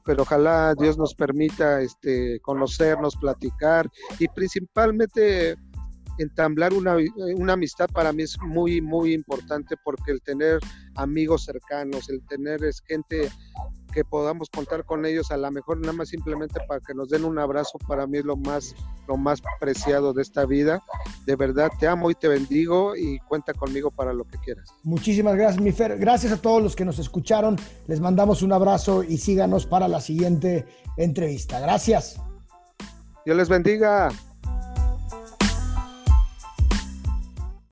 Speaker 2: pero ojalá Dios nos permita este, conocernos, platicar y principalmente entablar una, una, amistad para mí es muy, muy importante porque el tener amigos cercanos, el tener es gente que podamos contar con ellos, a lo mejor nada más simplemente para que nos den un abrazo, para mí es lo más, lo más preciado de esta vida. De verdad, te amo y te bendigo y cuenta conmigo para lo que quieras.
Speaker 1: Muchísimas gracias, mi Fer. Gracias a todos los que nos escucharon. Les mandamos un abrazo y síganos para la siguiente entrevista. Gracias.
Speaker 2: Dios les bendiga.